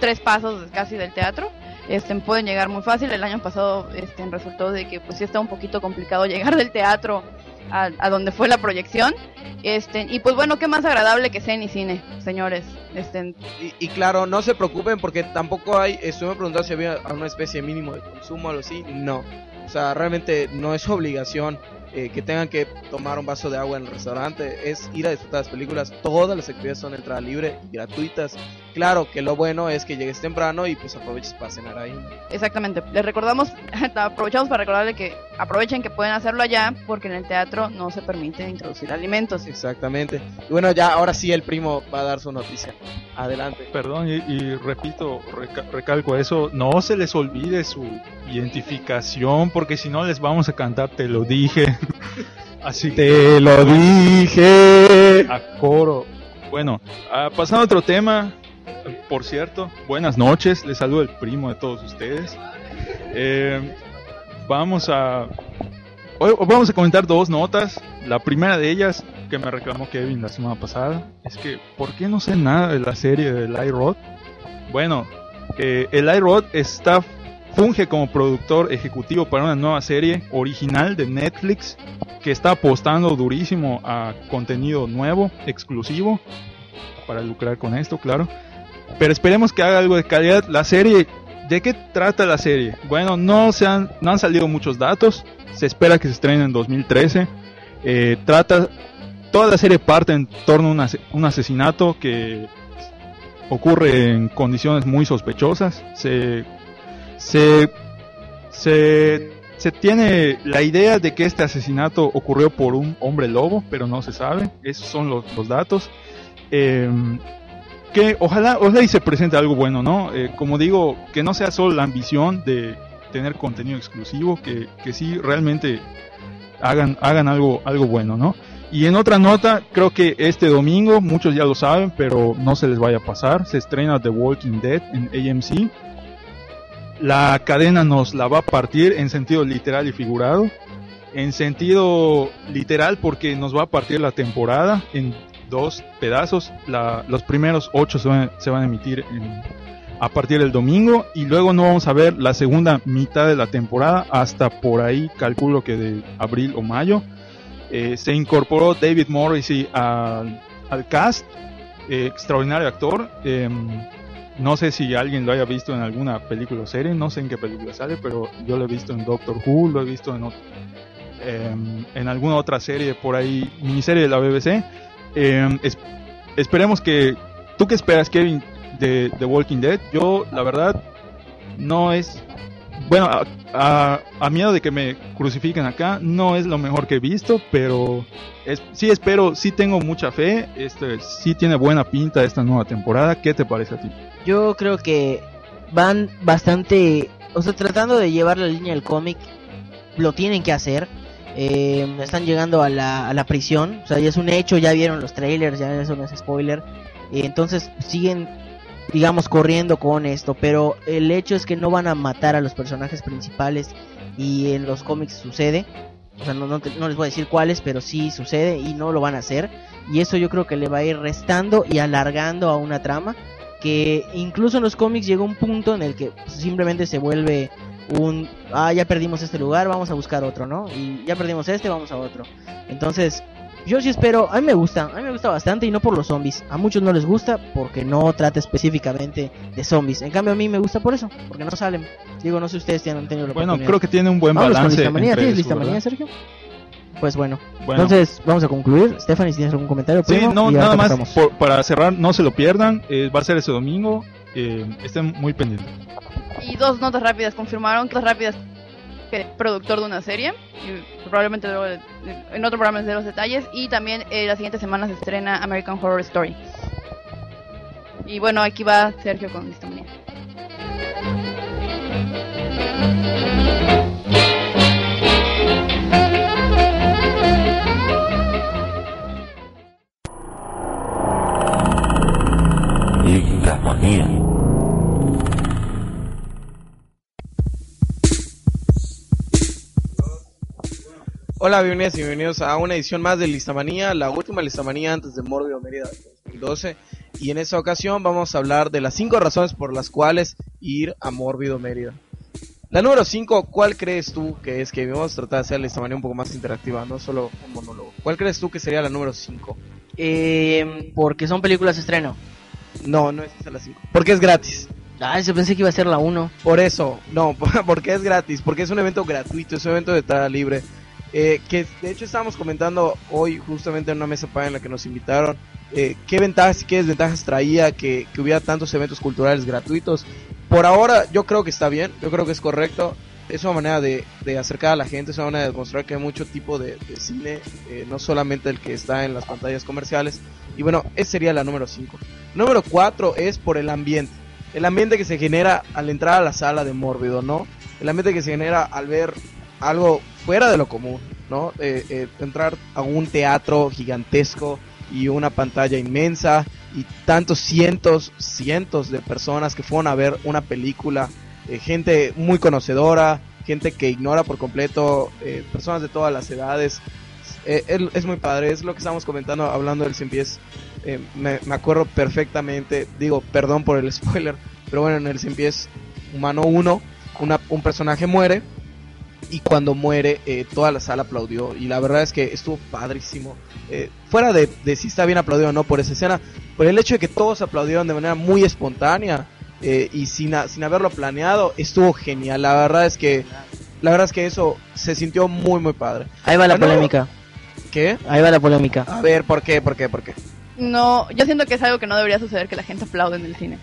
S8: tres pasos casi del teatro. Este, pueden llegar muy fácil. El año pasado este, resultó de que pues sí está un poquito complicado llegar del teatro a, a donde fue la proyección. Este, y pues bueno, qué más agradable que cine y cine, señores. Este,
S9: Y, claro, no se preocupen porque tampoco hay, estuve preguntando si había una especie mínimo de consumo o algo así. No. O sea, realmente no es obligación eh, que tengan que tomar un vaso de agua en el restaurante. Es ir a disfrutar las películas. Todas las actividades son entrada libre y gratuitas. Claro que lo bueno es que llegues temprano y pues aproveches para cenar ahí.
S8: exactamente. Les recordamos, aprovechamos para recordarle que aprovechen que pueden hacerlo allá porque en el teatro no se permite introducir alimentos.
S9: Exactamente. Y bueno, ya ahora sí el primo va a dar su noticia. Adelante.
S5: Perdón, y, y repito, reca- recalco eso, no se les olvide su identificación, porque si no les vamos a cantar, te lo dije. Así
S9: Te lo dije.
S5: a coro. Bueno, ah, pasando a otro tema, por cierto, buenas noches, les saludo el primo de todos ustedes. Eh, vamos a hoy vamos a comentar dos notas. La primera de ellas que me reclamó Kevin la semana pasada es que ¿por qué no sé nada de la serie de Light Rod? Bueno, que el iRod está funge como productor ejecutivo para una nueva serie original de Netflix que está apostando durísimo a contenido nuevo, exclusivo, para lucrar con esto, claro. Pero esperemos que haga algo de calidad. La serie, ¿de qué trata la serie? Bueno, no, se han, no han salido muchos datos. Se espera que se estrene en 2013. Eh, trata, toda la serie parte en torno a un, ase- un asesinato que ocurre en condiciones muy sospechosas. Se, se, se, se tiene la idea de que este asesinato ocurrió por un hombre lobo, pero no se sabe. Esos son los, los datos. Eh, que ojalá, ojalá y se presente algo bueno, ¿no? Eh, como digo, que no sea solo la ambición de tener contenido exclusivo, que, que sí realmente hagan, hagan algo, algo bueno, ¿no? Y en otra nota, creo que este domingo, muchos ya lo saben, pero no se les vaya a pasar, se estrena The Walking Dead en AMC. La cadena nos la va a partir en sentido literal y figurado. En sentido literal porque nos va a partir la temporada en dos pedazos. La- los primeros ocho se van, se van a emitir a partir del domingo y luego no vamos a ver la segunda mitad de la temporada hasta por ahí calculo que de abril o mayo. Eh, se incorporó David Morrissey al, al cast, eh, extraordinario actor. em, no sé si alguien lo haya visto en alguna película o serie, no sé en qué película sale, pero yo lo he visto en Doctor Who, lo he visto en, em, en alguna otra serie por ahí, miniserie de la BBC. Es- esperemos que... ¿Tú qué esperas, Kevin, de The Walking Dead? Yo, la verdad, no es... Bueno, a miedo de que me crucifiquen acá, no es lo mejor que he visto, pero es, sí espero, sí tengo mucha fe, este, sí tiene buena pinta esta nueva temporada. ¿Qué te parece a ti?
S1: Yo creo que van bastante, o sea, tratando de llevar la línea del cómic, lo tienen que hacer. Eh, están llegando a la, a la prisión, o sea, ya es un hecho, ya vieron los trailers, ya eso no es spoiler. Eh, entonces siguen, digamos, corriendo con esto, pero el hecho es que no van a matar a los personajes principales y en los cómics sucede. O sea, no, no, les voy a decir cuáles, pero sí sucede y no lo van a hacer. Y eso yo creo que le va a ir restando y alargando a una trama que incluso en los cómics llega un punto en el que simplemente se vuelve un ah ya perdimos este lugar vamos a buscar otro no y ya perdimos este vamos a otro entonces yo sí espero a mí me gusta a mí me gusta bastante y no por los zombies a muchos no les gusta porque no trata específicamente de zombies en cambio a mí me gusta por eso porque no salen digo no sé ustedes si han tenido la
S5: Bueno, creo que tiene un buen
S1: con
S5: balance.
S1: listamanía.
S5: entre
S1: ¿Tienes. Sergio? Pues bueno.
S5: Bueno.
S1: Entonces, vamos a concluir. Stephanie, si tienes algún comentario.
S5: Sí, no, nada más por- para cerrar, no se lo pierdan. eh, va a ser ese domingo. eh, estén muy pendientes.
S8: Y dos notas rápidas confirmaron, notas rápidas que productor de una serie, y probablemente luego en otro programa les dé los detalles, y también eh, la siguiente semana se estrena American Horror Story. Y bueno, aquí va Sergio con Listomanía.
S2: Listamanía.
S9: Hola, bienvenidas y bienvenidos a una edición más de Listamanía, la última Listamanía antes de Mórbido Mérida 2012. Y en esta ocasión vamos a hablar de las 5 razones por las cuales ir a Mórbido Mérida. La número 5, ¿cuál crees tú que es que vamos a tratar de hacer la Listamanía un poco más interactiva, no solo un monólogo? ¿Cuál crees tú que sería la número 5?
S1: Eh, porque son películas de estreno.
S9: No, no es esa la 5. Porque es gratis.
S1: Ay, yo pensé que iba a ser la 1.
S9: Por eso, no, porque es gratis, porque es un evento gratuito, es un evento de entrada libre. Eh, que de hecho estábamos comentando hoy justamente en una mesa para en la que nos invitaron eh, qué ventajas y qué desventajas traía que, que hubiera tantos eventos culturales gratuitos. Por ahora yo creo que está bien, yo creo que es correcto. Es una manera de, de acercar a la gente, es una manera de demostrar que hay mucho tipo de, de cine, eh, no solamente el que está en las pantallas comerciales. Y bueno, esa sería la número 5. Número 4 es por el ambiente. El ambiente que se genera al entrar a la sala de Mórbido, ¿no? El ambiente que se genera al ver algo fuera de lo común, ¿no? Eh, eh, entrar a un teatro gigantesco y una pantalla inmensa y tantos cientos, cientos de personas que fueron a ver una película, eh, gente muy conocedora, gente que ignora por completo, personas de todas las edades. Es, muy padre, es lo que estábamos comentando hablando del Cien Pies. Me, me acuerdo perfectamente, digo, perdón por el spoiler, pero bueno, en el Cien Pies Humano 1, una, un personaje muere y cuando muere eh, toda la sala aplaudió y la verdad es que estuvo padrísimo. Eh, fuera de, de si está bien aplaudido o no por esa escena, por el hecho de que todos aplaudieron de manera muy espontánea eh, y sin, a- sin haberlo planeado, estuvo genial. La verdad es que la verdad es que eso se sintió muy muy padre.
S1: Ahí va la
S9: Bueno,
S1: polémica.
S9: ¿Qué?
S1: Ahí va la polémica.
S9: A ver, ¿por qué? ¿Por qué? ¿Por qué?
S8: No, yo siento que es algo que no debería suceder que la gente aplaude en el cine.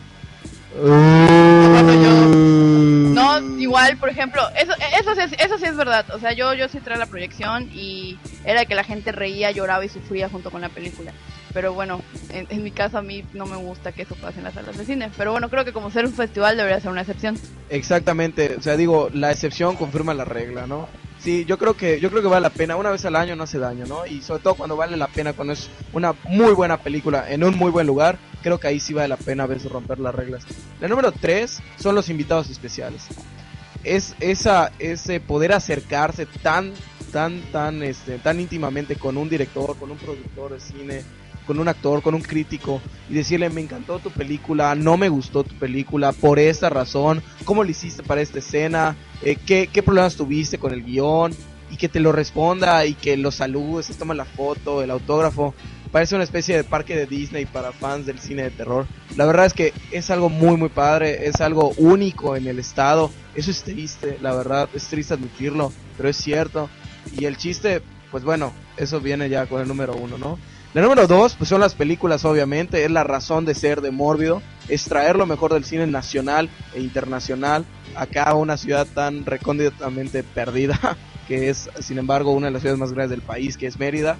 S8: No, igual, por ejemplo, eso, eso, sí, es- eso sí es verdad. O sea, yo, yo sí traía la proyección y era que la gente reía, lloraba y sufría junto con la película. Pero bueno, en, en mi caso a mí no me gusta que eso pase en las salas de cine. Pero bueno, creo que como ser un festival debería ser una excepción.
S9: Exactamente, o sea, digo, la excepción confirma la regla, ¿no? Sí, yo creo que yo creo que vale la pena, una vez al año no hace daño, ¿no? Y sobre todo cuando vale la pena, cuando es una muy buena película en un muy buen lugar, creo que ahí sí vale la pena a veces romper las reglas. La número 3 son los invitados especiales. Es esa ese poder acercarse tan tan tan este tan íntimamente con un director, con un productor de cine, con un actor, con un crítico y decirle me encantó tu película, no me gustó tu película por esta razón, cómo lo hiciste para esta escena, Eh, ¿qué, qué problemas tuviste con el guion y que te lo responda y que lo saludes, toma la foto, el autógrafo. Parece una especie de parque de Disney para fans del cine de terror. La verdad es que es algo muy muy padre, es algo único en el estado. Eso es triste, la verdad, es triste admitirlo, pero es cierto. Y el chiste, pues bueno, eso viene ya con el número uno, ¿no? La número dos, pues son las películas, obviamente, es la razón de ser de Mórbido, es traer lo mejor del cine nacional e internacional acá a una ciudad tan recónditamente perdida, que es, sin embargo, una de las ciudades más grandes del país, que es Mérida.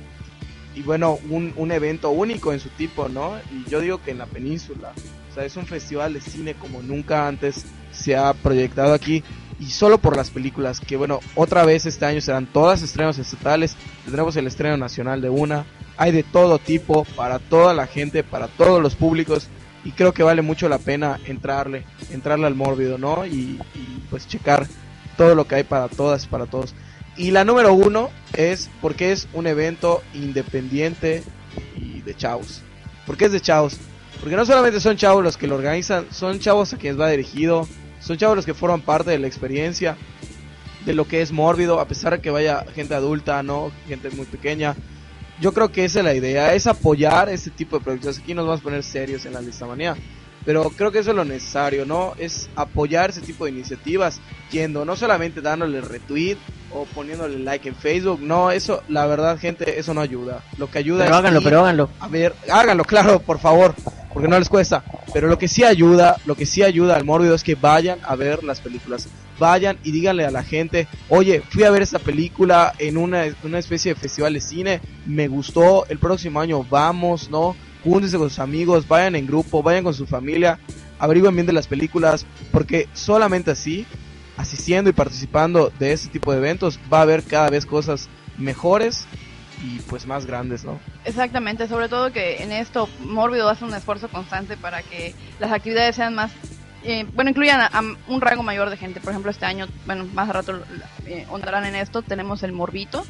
S9: Y bueno, un, un evento único en su tipo, ¿no? Y yo digo que en la península, o sea, es un festival de cine como nunca antes se ha proyectado aquí y solo por las películas que bueno otra vez este año serán todas estrenos estatales tendremos el estreno nacional de una hay de todo tipo para toda la gente para todos los públicos y creo que vale mucho la pena entrarle entrarle al mórbido no y, y, pues checar todo lo que hay para todas para todos y la número uno es porque es un evento independiente y de chavos porque es de chavos porque no solamente son chavos los que lo organizan son chavos a quienes va dirigido son chavos los que forman parte de la experiencia de lo que es mórbido, a pesar de que vaya gente adulta, no gente muy pequeña. Yo creo que esa es la idea, es apoyar este tipo de proyectos. Aquí nos vamos a poner serios en la listamanía, pero creo que eso es lo necesario, ¿no? Es apoyar ese tipo de iniciativas, yendo, no solamente dándole retweet o poniéndole like en Facebook, no, eso, la verdad, gente, eso no ayuda. Lo que ayuda
S1: Pero
S9: es
S1: háganlo,
S9: ir-
S1: pero háganlo.
S9: a ver, háganlo, claro, por favor, porque no les cuesta. Pero lo que sí ayuda, lo que sí ayuda al mórbido es que vayan a ver las películas. Vayan y díganle a la gente, oye, fui a ver esta película en una, una especie de festival de cine, me gustó, el próximo año vamos, ¿no? Júntense con sus amigos, vayan en grupo, vayan con su familia, averigüen bien de las películas, porque solamente así, asistiendo y participando de este tipo de eventos, va a haber cada vez cosas mejores y pues más grandes, ¿no?
S8: Exactamente, sobre todo que en esto Mórbido hace un esfuerzo constante para que las actividades sean más, eh, bueno, incluyan a, un rango mayor de gente. Por ejemplo, este año, bueno, más a rato eh, en esto, tenemos el Morbito,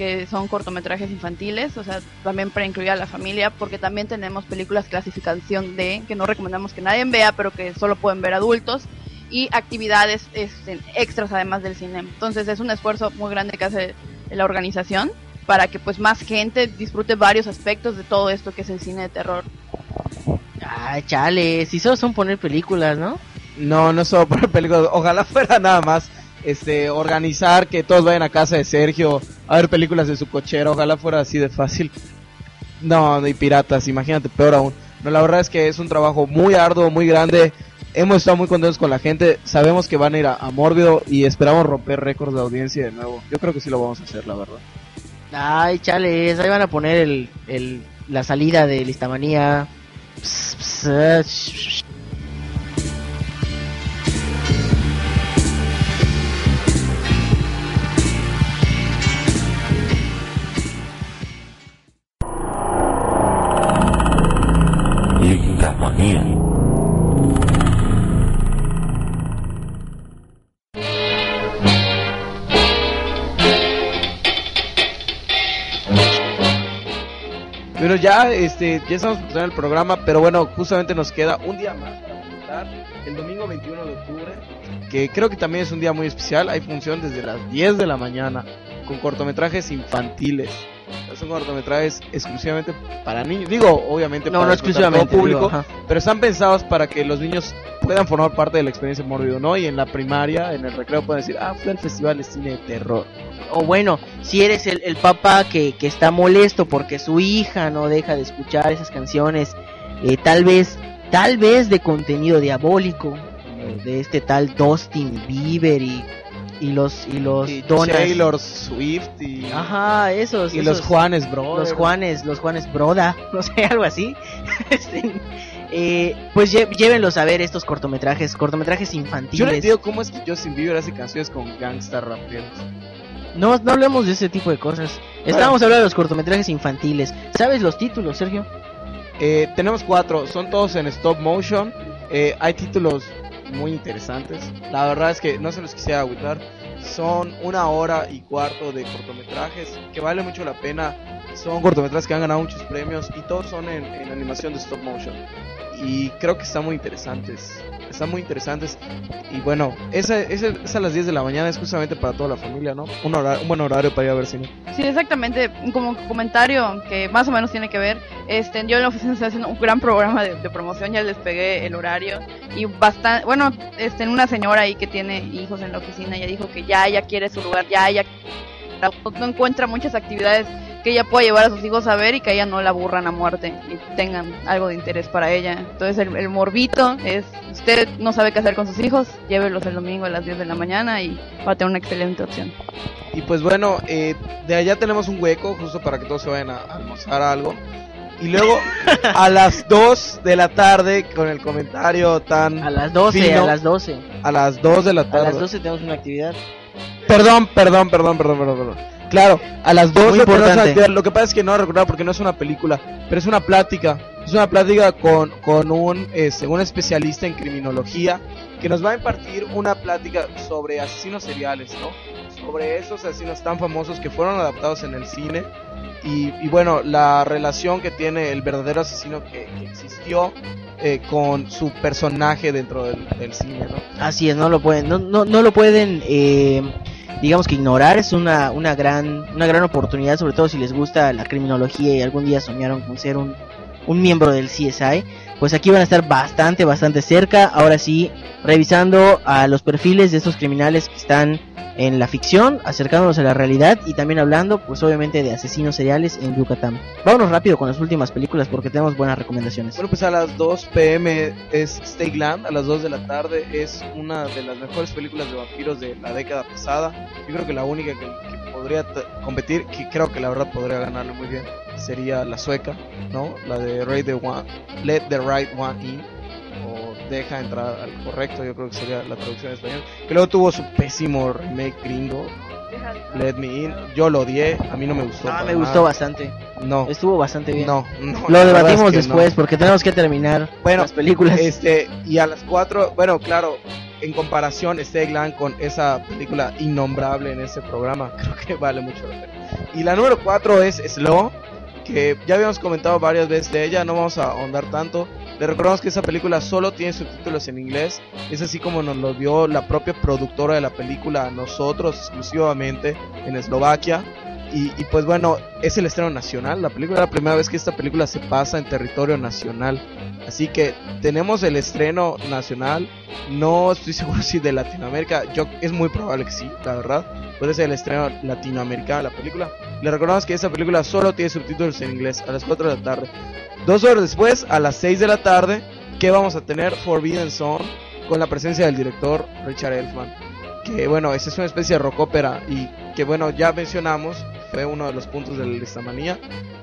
S8: que son cortometrajes infantiles, o sea, también para incluir a la familia, porque también tenemos películas clasificación D, que no recomendamos que nadie vea, pero que solo pueden ver adultos, y actividades este, extras además del cine. Entonces es un esfuerzo muy grande que hace la organización para que pues más gente disfrute varios aspectos de todo esto que es el cine de terror.
S1: Ay, chale, si solo son poner películas, ¿no?
S9: No, no solo por películas. Ojalá fuera nada más este organizar que todos vayan a casa de Sergio a ver películas de su cochera. Ojalá fuera así de fácil. No, y piratas, imagínate, peor aún. No, la verdad es que es un trabajo muy arduo, muy grande. Hemos estado muy contentos con la gente. Sabemos que van a ir a, a Mórbido y esperamos romper récords de audiencia de nuevo. Yo creo que sí lo vamos a hacer, la verdad.
S1: Ay, chales, ahí van a poner el, el, la salida de Listamanía. Ps, ps,
S9: este, ya estamos terminar el programa, pero bueno, justamente nos queda un día más para presentar el domingo 21 de octubre, que creo que también es un día muy especial. Hay función desde las 10 de la mañana con cortometrajes infantiles. Son cortometrajes exclusivamente para niños. Digo, obviamente
S1: No,
S9: para
S1: no
S9: todo
S1: exclusivamente,
S9: público,
S1: digo,
S9: pero están pensados para que los niños puedan formar parte de la experiencia mórbido, ¿no? Y en la primaria, en el recreo, pueden decir, ah, fui al festival de cine de terror.
S1: O bueno, si eres el, el papá que, que está molesto porque su hija no deja de escuchar esas canciones, eh, tal vez, tal vez de contenido diabólico, eh, de este tal Dustin Bieber y, y los y los
S9: Y
S1: donas.
S9: Taylor Swift y,
S1: Ajá, esos.
S9: y los Juanes, bro.
S1: los Juanes, los Juanes Broda, no sé, algo así. Este, eh, pues lle- llévenlos a ver estos cortometrajes, cortometrajes
S9: Yo no
S1: infantiles.
S9: entiendo cómo es que Justin Bieber hace canciones con gangsta raperos.
S1: No, no hablemos de ese tipo de cosas. Estábamos hablando de los cortometrajes infantiles. ¿Sabes los títulos, Sergio?
S9: Eh, tenemos cuatro, son todos en stop motion. Eh, hay títulos muy interesantes. La verdad es que no se los quisiera agüitar. Son una hora y cuarto de cortometrajes que vale mucho la pena. Son cortometrajes que han ganado muchos premios y todos son en, en animación de stop motion. Y creo que están muy interesantes. Están muy interesantes. Y bueno, esa, esa, esa a las 10 de la mañana es justamente para toda la familia, ¿no? Un, hora- un buen horario para ir a ver cine.
S8: Sí, exactamente. Como comentario que más o menos tiene que ver, este, yo en la oficina estoy haciendo un gran programa de, de promoción, ya les pegué el horario y bastante, bueno, este, una señora ahí que tiene hijos en la oficina ya dijo que ya ella quiere su lugar, ya ella no encuentra muchas actividades que ella pueda llevar a sus hijos a ver y que a ella no la aburran a muerte y tengan algo de interés para ella. Entonces el, el morbito es, usted no sabe qué hacer con sus hijos, llévelos el domingo a las 10 de la mañana y va a tener una excelente opción.
S9: Y pues bueno, eh, de allá tenemos un hueco justo para que todos se vayan a almorzar algo. Y luego a las 2 de la tarde con el comentario tan...
S1: A las 12,
S9: fino,
S1: a las 12.
S9: a las 2 de la
S1: A
S9: tarde.
S1: las 12 tenemos una actividad.
S9: Perdón, perdón, perdón, perdón, perdón, perdón. Claro, a las 2
S1: Muy
S9: de la tarde
S1: importante.
S9: actividad. Lo que pasa es que no recordar porque no es una película, pero es una plática. Es una plática con, con un, este, un especialista en criminología que nos va a impartir una plática sobre asesinos seriales, ¿no? Sobre esos asesinos tan famosos que fueron adaptados en el cine y, y bueno, la relación que tiene el verdadero asesino que, que existió eh, con su personaje dentro del, del cine, ¿no?
S1: Así es, no lo pueden, no, no, no lo pueden, eh, digamos que ignorar. Es una, una gran, una gran oportunidad, sobre todo si les gusta la criminología y algún día soñaron con ser un, un miembro del CSI. Pues aquí van a estar bastante, bastante cerca. Ahora sí, revisando a los perfiles de estos criminales que están en la ficción, acercándonos a la realidad y también hablando, pues obviamente, de asesinos seriales en Yucatán. Vámonos rápido con las últimas películas porque tenemos buenas recomendaciones.
S9: Bueno, pues a las 2 pm es Stay Land, a las 2 de la tarde es una de las mejores películas de vampiros de la década pasada. Yo creo que la única que, que podría competir, que creo que la verdad podría ganarle muy bien, sería la sueca, ¿no? La de Ray the One, Let the Right One In, o Deja entrar al correcto, yo creo que sería la traducción en español. Que luego tuvo su pésimo remake gringo, Let Me In. Yo lo odié, a mí no me gustó.
S1: Ah, me
S9: nada.
S1: gustó bastante.
S9: No,
S1: Estuvo bastante bien.
S9: no, no.
S1: Lo debatimos
S9: es que no.
S1: después porque tenemos que terminar
S9: Bueno,
S1: las películas.
S9: Este, y a las 4, bueno, claro, en comparación Stay Land con esa película innombrable en ese programa, creo que vale mucho la pena. Y la número 4 es Slow, que ya habíamos comentado varias veces de ella, no vamos a ahondar tanto. Le recordamos que esa película solo tiene subtítulos en inglés, es así como nos lo dio la propia productora de la película a nosotros exclusivamente en Eslovaquia. Y, pues bueno, es el estreno nacional, la película es la primera vez que esta película se pasa en territorio nacional. Así que tenemos el estreno nacional. No estoy seguro si de Latinoamérica. Yo es muy probable que sí, la verdad. Puede ser el estreno latinoamericano de la película. Le recordamos que esa película solo tiene subtítulos en inglés a las 4 de la tarde. Dos horas después, a las 6 de la tarde, que vamos a tener Forbidden Zone con la presencia del director Richard Elfman. Que bueno, esa es una especie de rock ópera y que bueno, ya mencionamos, fue uno de los puntos de la listamanía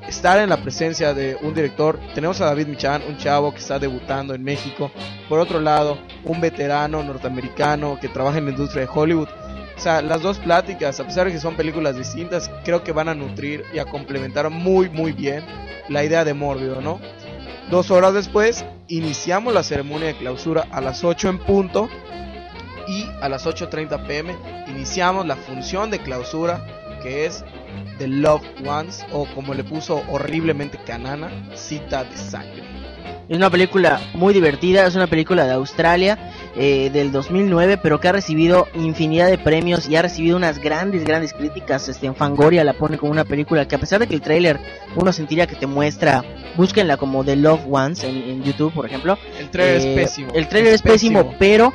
S9: estar en la presencia de un director. Tenemos a David Michan, un chavo que está debutando en México. Por otro lado, un veterano norteamericano que trabaja en la industria de Hollywood. O sea, las dos pláticas, a pesar de que son películas distintas, creo que van a nutrir y a complementar muy, muy bien la idea de Mórbido, ¿no? Dos horas después, iniciamos la ceremonia de clausura a las 8 en punto. Y a las 8.30 pm iniciamos la función de clausura, que es The Loved Ones o como le puso horriblemente Canana, Cita de Sangre.
S1: Es una película muy divertida, es una película de Australia eh, del 2009, pero que ha recibido infinidad de premios y ha recibido unas grandes, grandes críticas. Este, en Fangoria la pone como una película que a pesar de que el tráiler uno sentiría que te muestra, búsquenla como The Love Ones en, en YouTube, por ejemplo.
S9: El trailer
S1: Eh,
S9: es pésimo.
S1: El trailer es, pésimo, pero,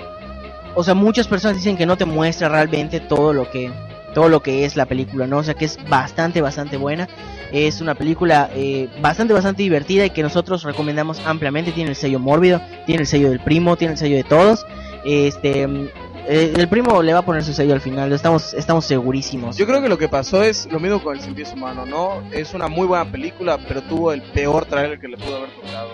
S1: o sea, muchas personas dicen que no te muestra realmente todo lo que todo lo que es la película, ¿no? O sea, que es bastante, bastante buena. Es una película eh, bastante, bastante divertida y que nosotros recomendamos ampliamente. Tiene el sello mórbido, tiene el sello del primo, tiene el sello de todos. Este, eh, el primo le va a poner su sello al final, estamos, estamos segurísimos.
S9: Yo creo que lo que pasó es lo mismo con el Pies Humano, ¿no? Es una muy buena película, pero tuvo el peor trailer que le pudo haber tocado.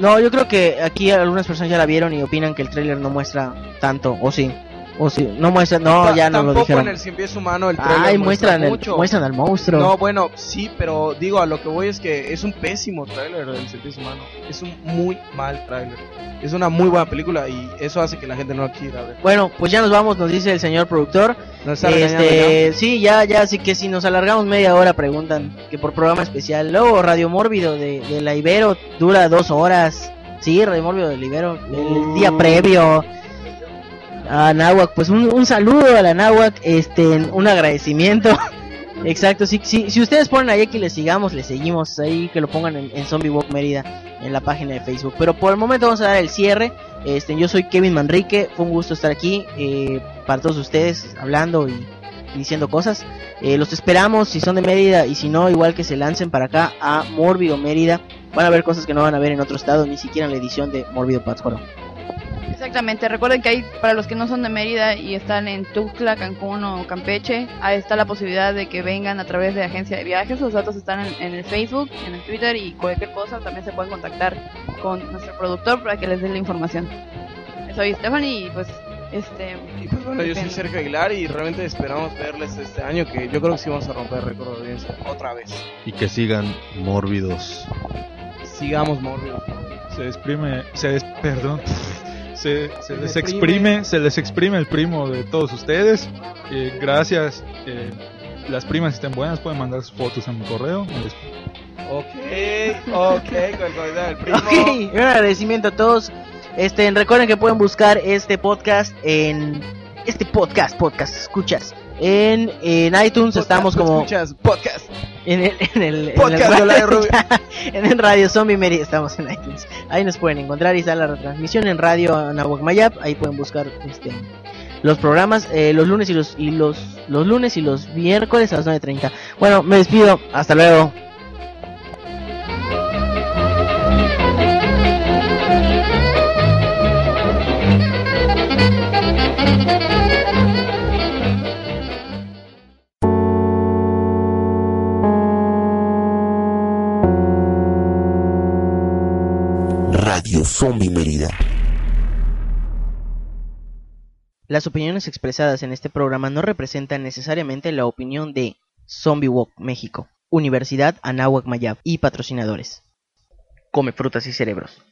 S1: No, yo creo que aquí algunas personas ya la vieron y opinan que el tráiler no muestra tanto, o sí, o sí, no muestra, no,
S9: Ta-
S1: ya no lo
S9: Tampoco
S1: dijeron.
S9: en el Sin Pies Humano el trailer
S1: Ay,
S9: muestra
S1: muestran, el-
S9: mucho.
S1: muestran al monstruo.
S9: No, bueno, sí, pero digo, a lo que voy es que es un pésimo tráiler del Sin Pies Humano. Es un muy mal tráiler. Es una muy buena película y eso hace que la gente no la quiera ver.
S1: Bueno, pues ya nos vamos, nos dice el señor productor.
S9: Nos
S1: Este, sí, ya, ya, así que si nos alargamos media hora preguntan que por programa especial. Luego Radio Mórbido de, de la Ibero dura dos horas. Sí, Radio Mórbido de la Ibero, el día previo. A Nahuac, pues un, un saludo a la Nahuac, este, un agradecimiento. Exacto, sí, sí, si ustedes ponen ahí que les sigamos, les seguimos ahí, que lo pongan en, en Zombie Walk Mérida, en la página de Facebook. Pero por el momento vamos a dar el cierre. Este, yo soy Kevin Manrique, fue un gusto estar aquí eh, para todos ustedes, hablando y, y diciendo cosas. Eh, los esperamos si son de Mérida y si no, igual que se lancen para acá a Mórbido Mérida. Van a ver cosas que no van a ver en otro estado, ni siquiera en la edición de Mórbido Pátzcuaro.
S8: Exactamente, recuerden que hay, para los que no son de Mérida y están en Tuxtla, Cancún o Campeche, ahí está la posibilidad de que vengan a través de agencia de viajes, los datos están en, en el Facebook, en el Twitter y cualquier cosa también se pueden contactar con nuestro productor para que les dé la información. Soy Stephanie y pues este...
S9: Y pues bueno, yo soy Sergio Aguilar y realmente esperamos verles este año que yo creo que sí vamos a romper récord de audiencia otra vez.
S3: Y que sigan mórbidos.
S9: Sigamos mórbidos.
S5: Se exprime, se des- perdón, se, se
S9: Se
S5: les exprime, se les exprime el primo de todos ustedes. Eh, gracias. eh, las primas estén buenas, pueden mandar sus fotos a mi correo. Les-
S9: Ok, ok, con el comentario del primo.
S1: Ok, un agradecimiento a todos. Este, recuerden que pueden buscar este podcast en este podcast, podcast, escuchas. En, en iTunes estamos como
S9: Escuchas, podcast.
S1: en el, en el, en
S9: Podcast
S1: el- en el Radio Zombie estamos en iTunes. Ahí nos pueden encontrar y está la retransmisión en Radio Anahuac Mayap. Ahí pueden buscar este los programas eh, los lunes y los y los los lunes y los miércoles a las 9:30. Bueno, me despido. Hasta luego.
S2: Radio Zombie Mérida.
S1: Las opiniones expresadas en este programa no representan necesariamente la opinión de Zombie Walk México, Universidad Anáhuac Mayab y patrocinadores. Come frutas y cerebros.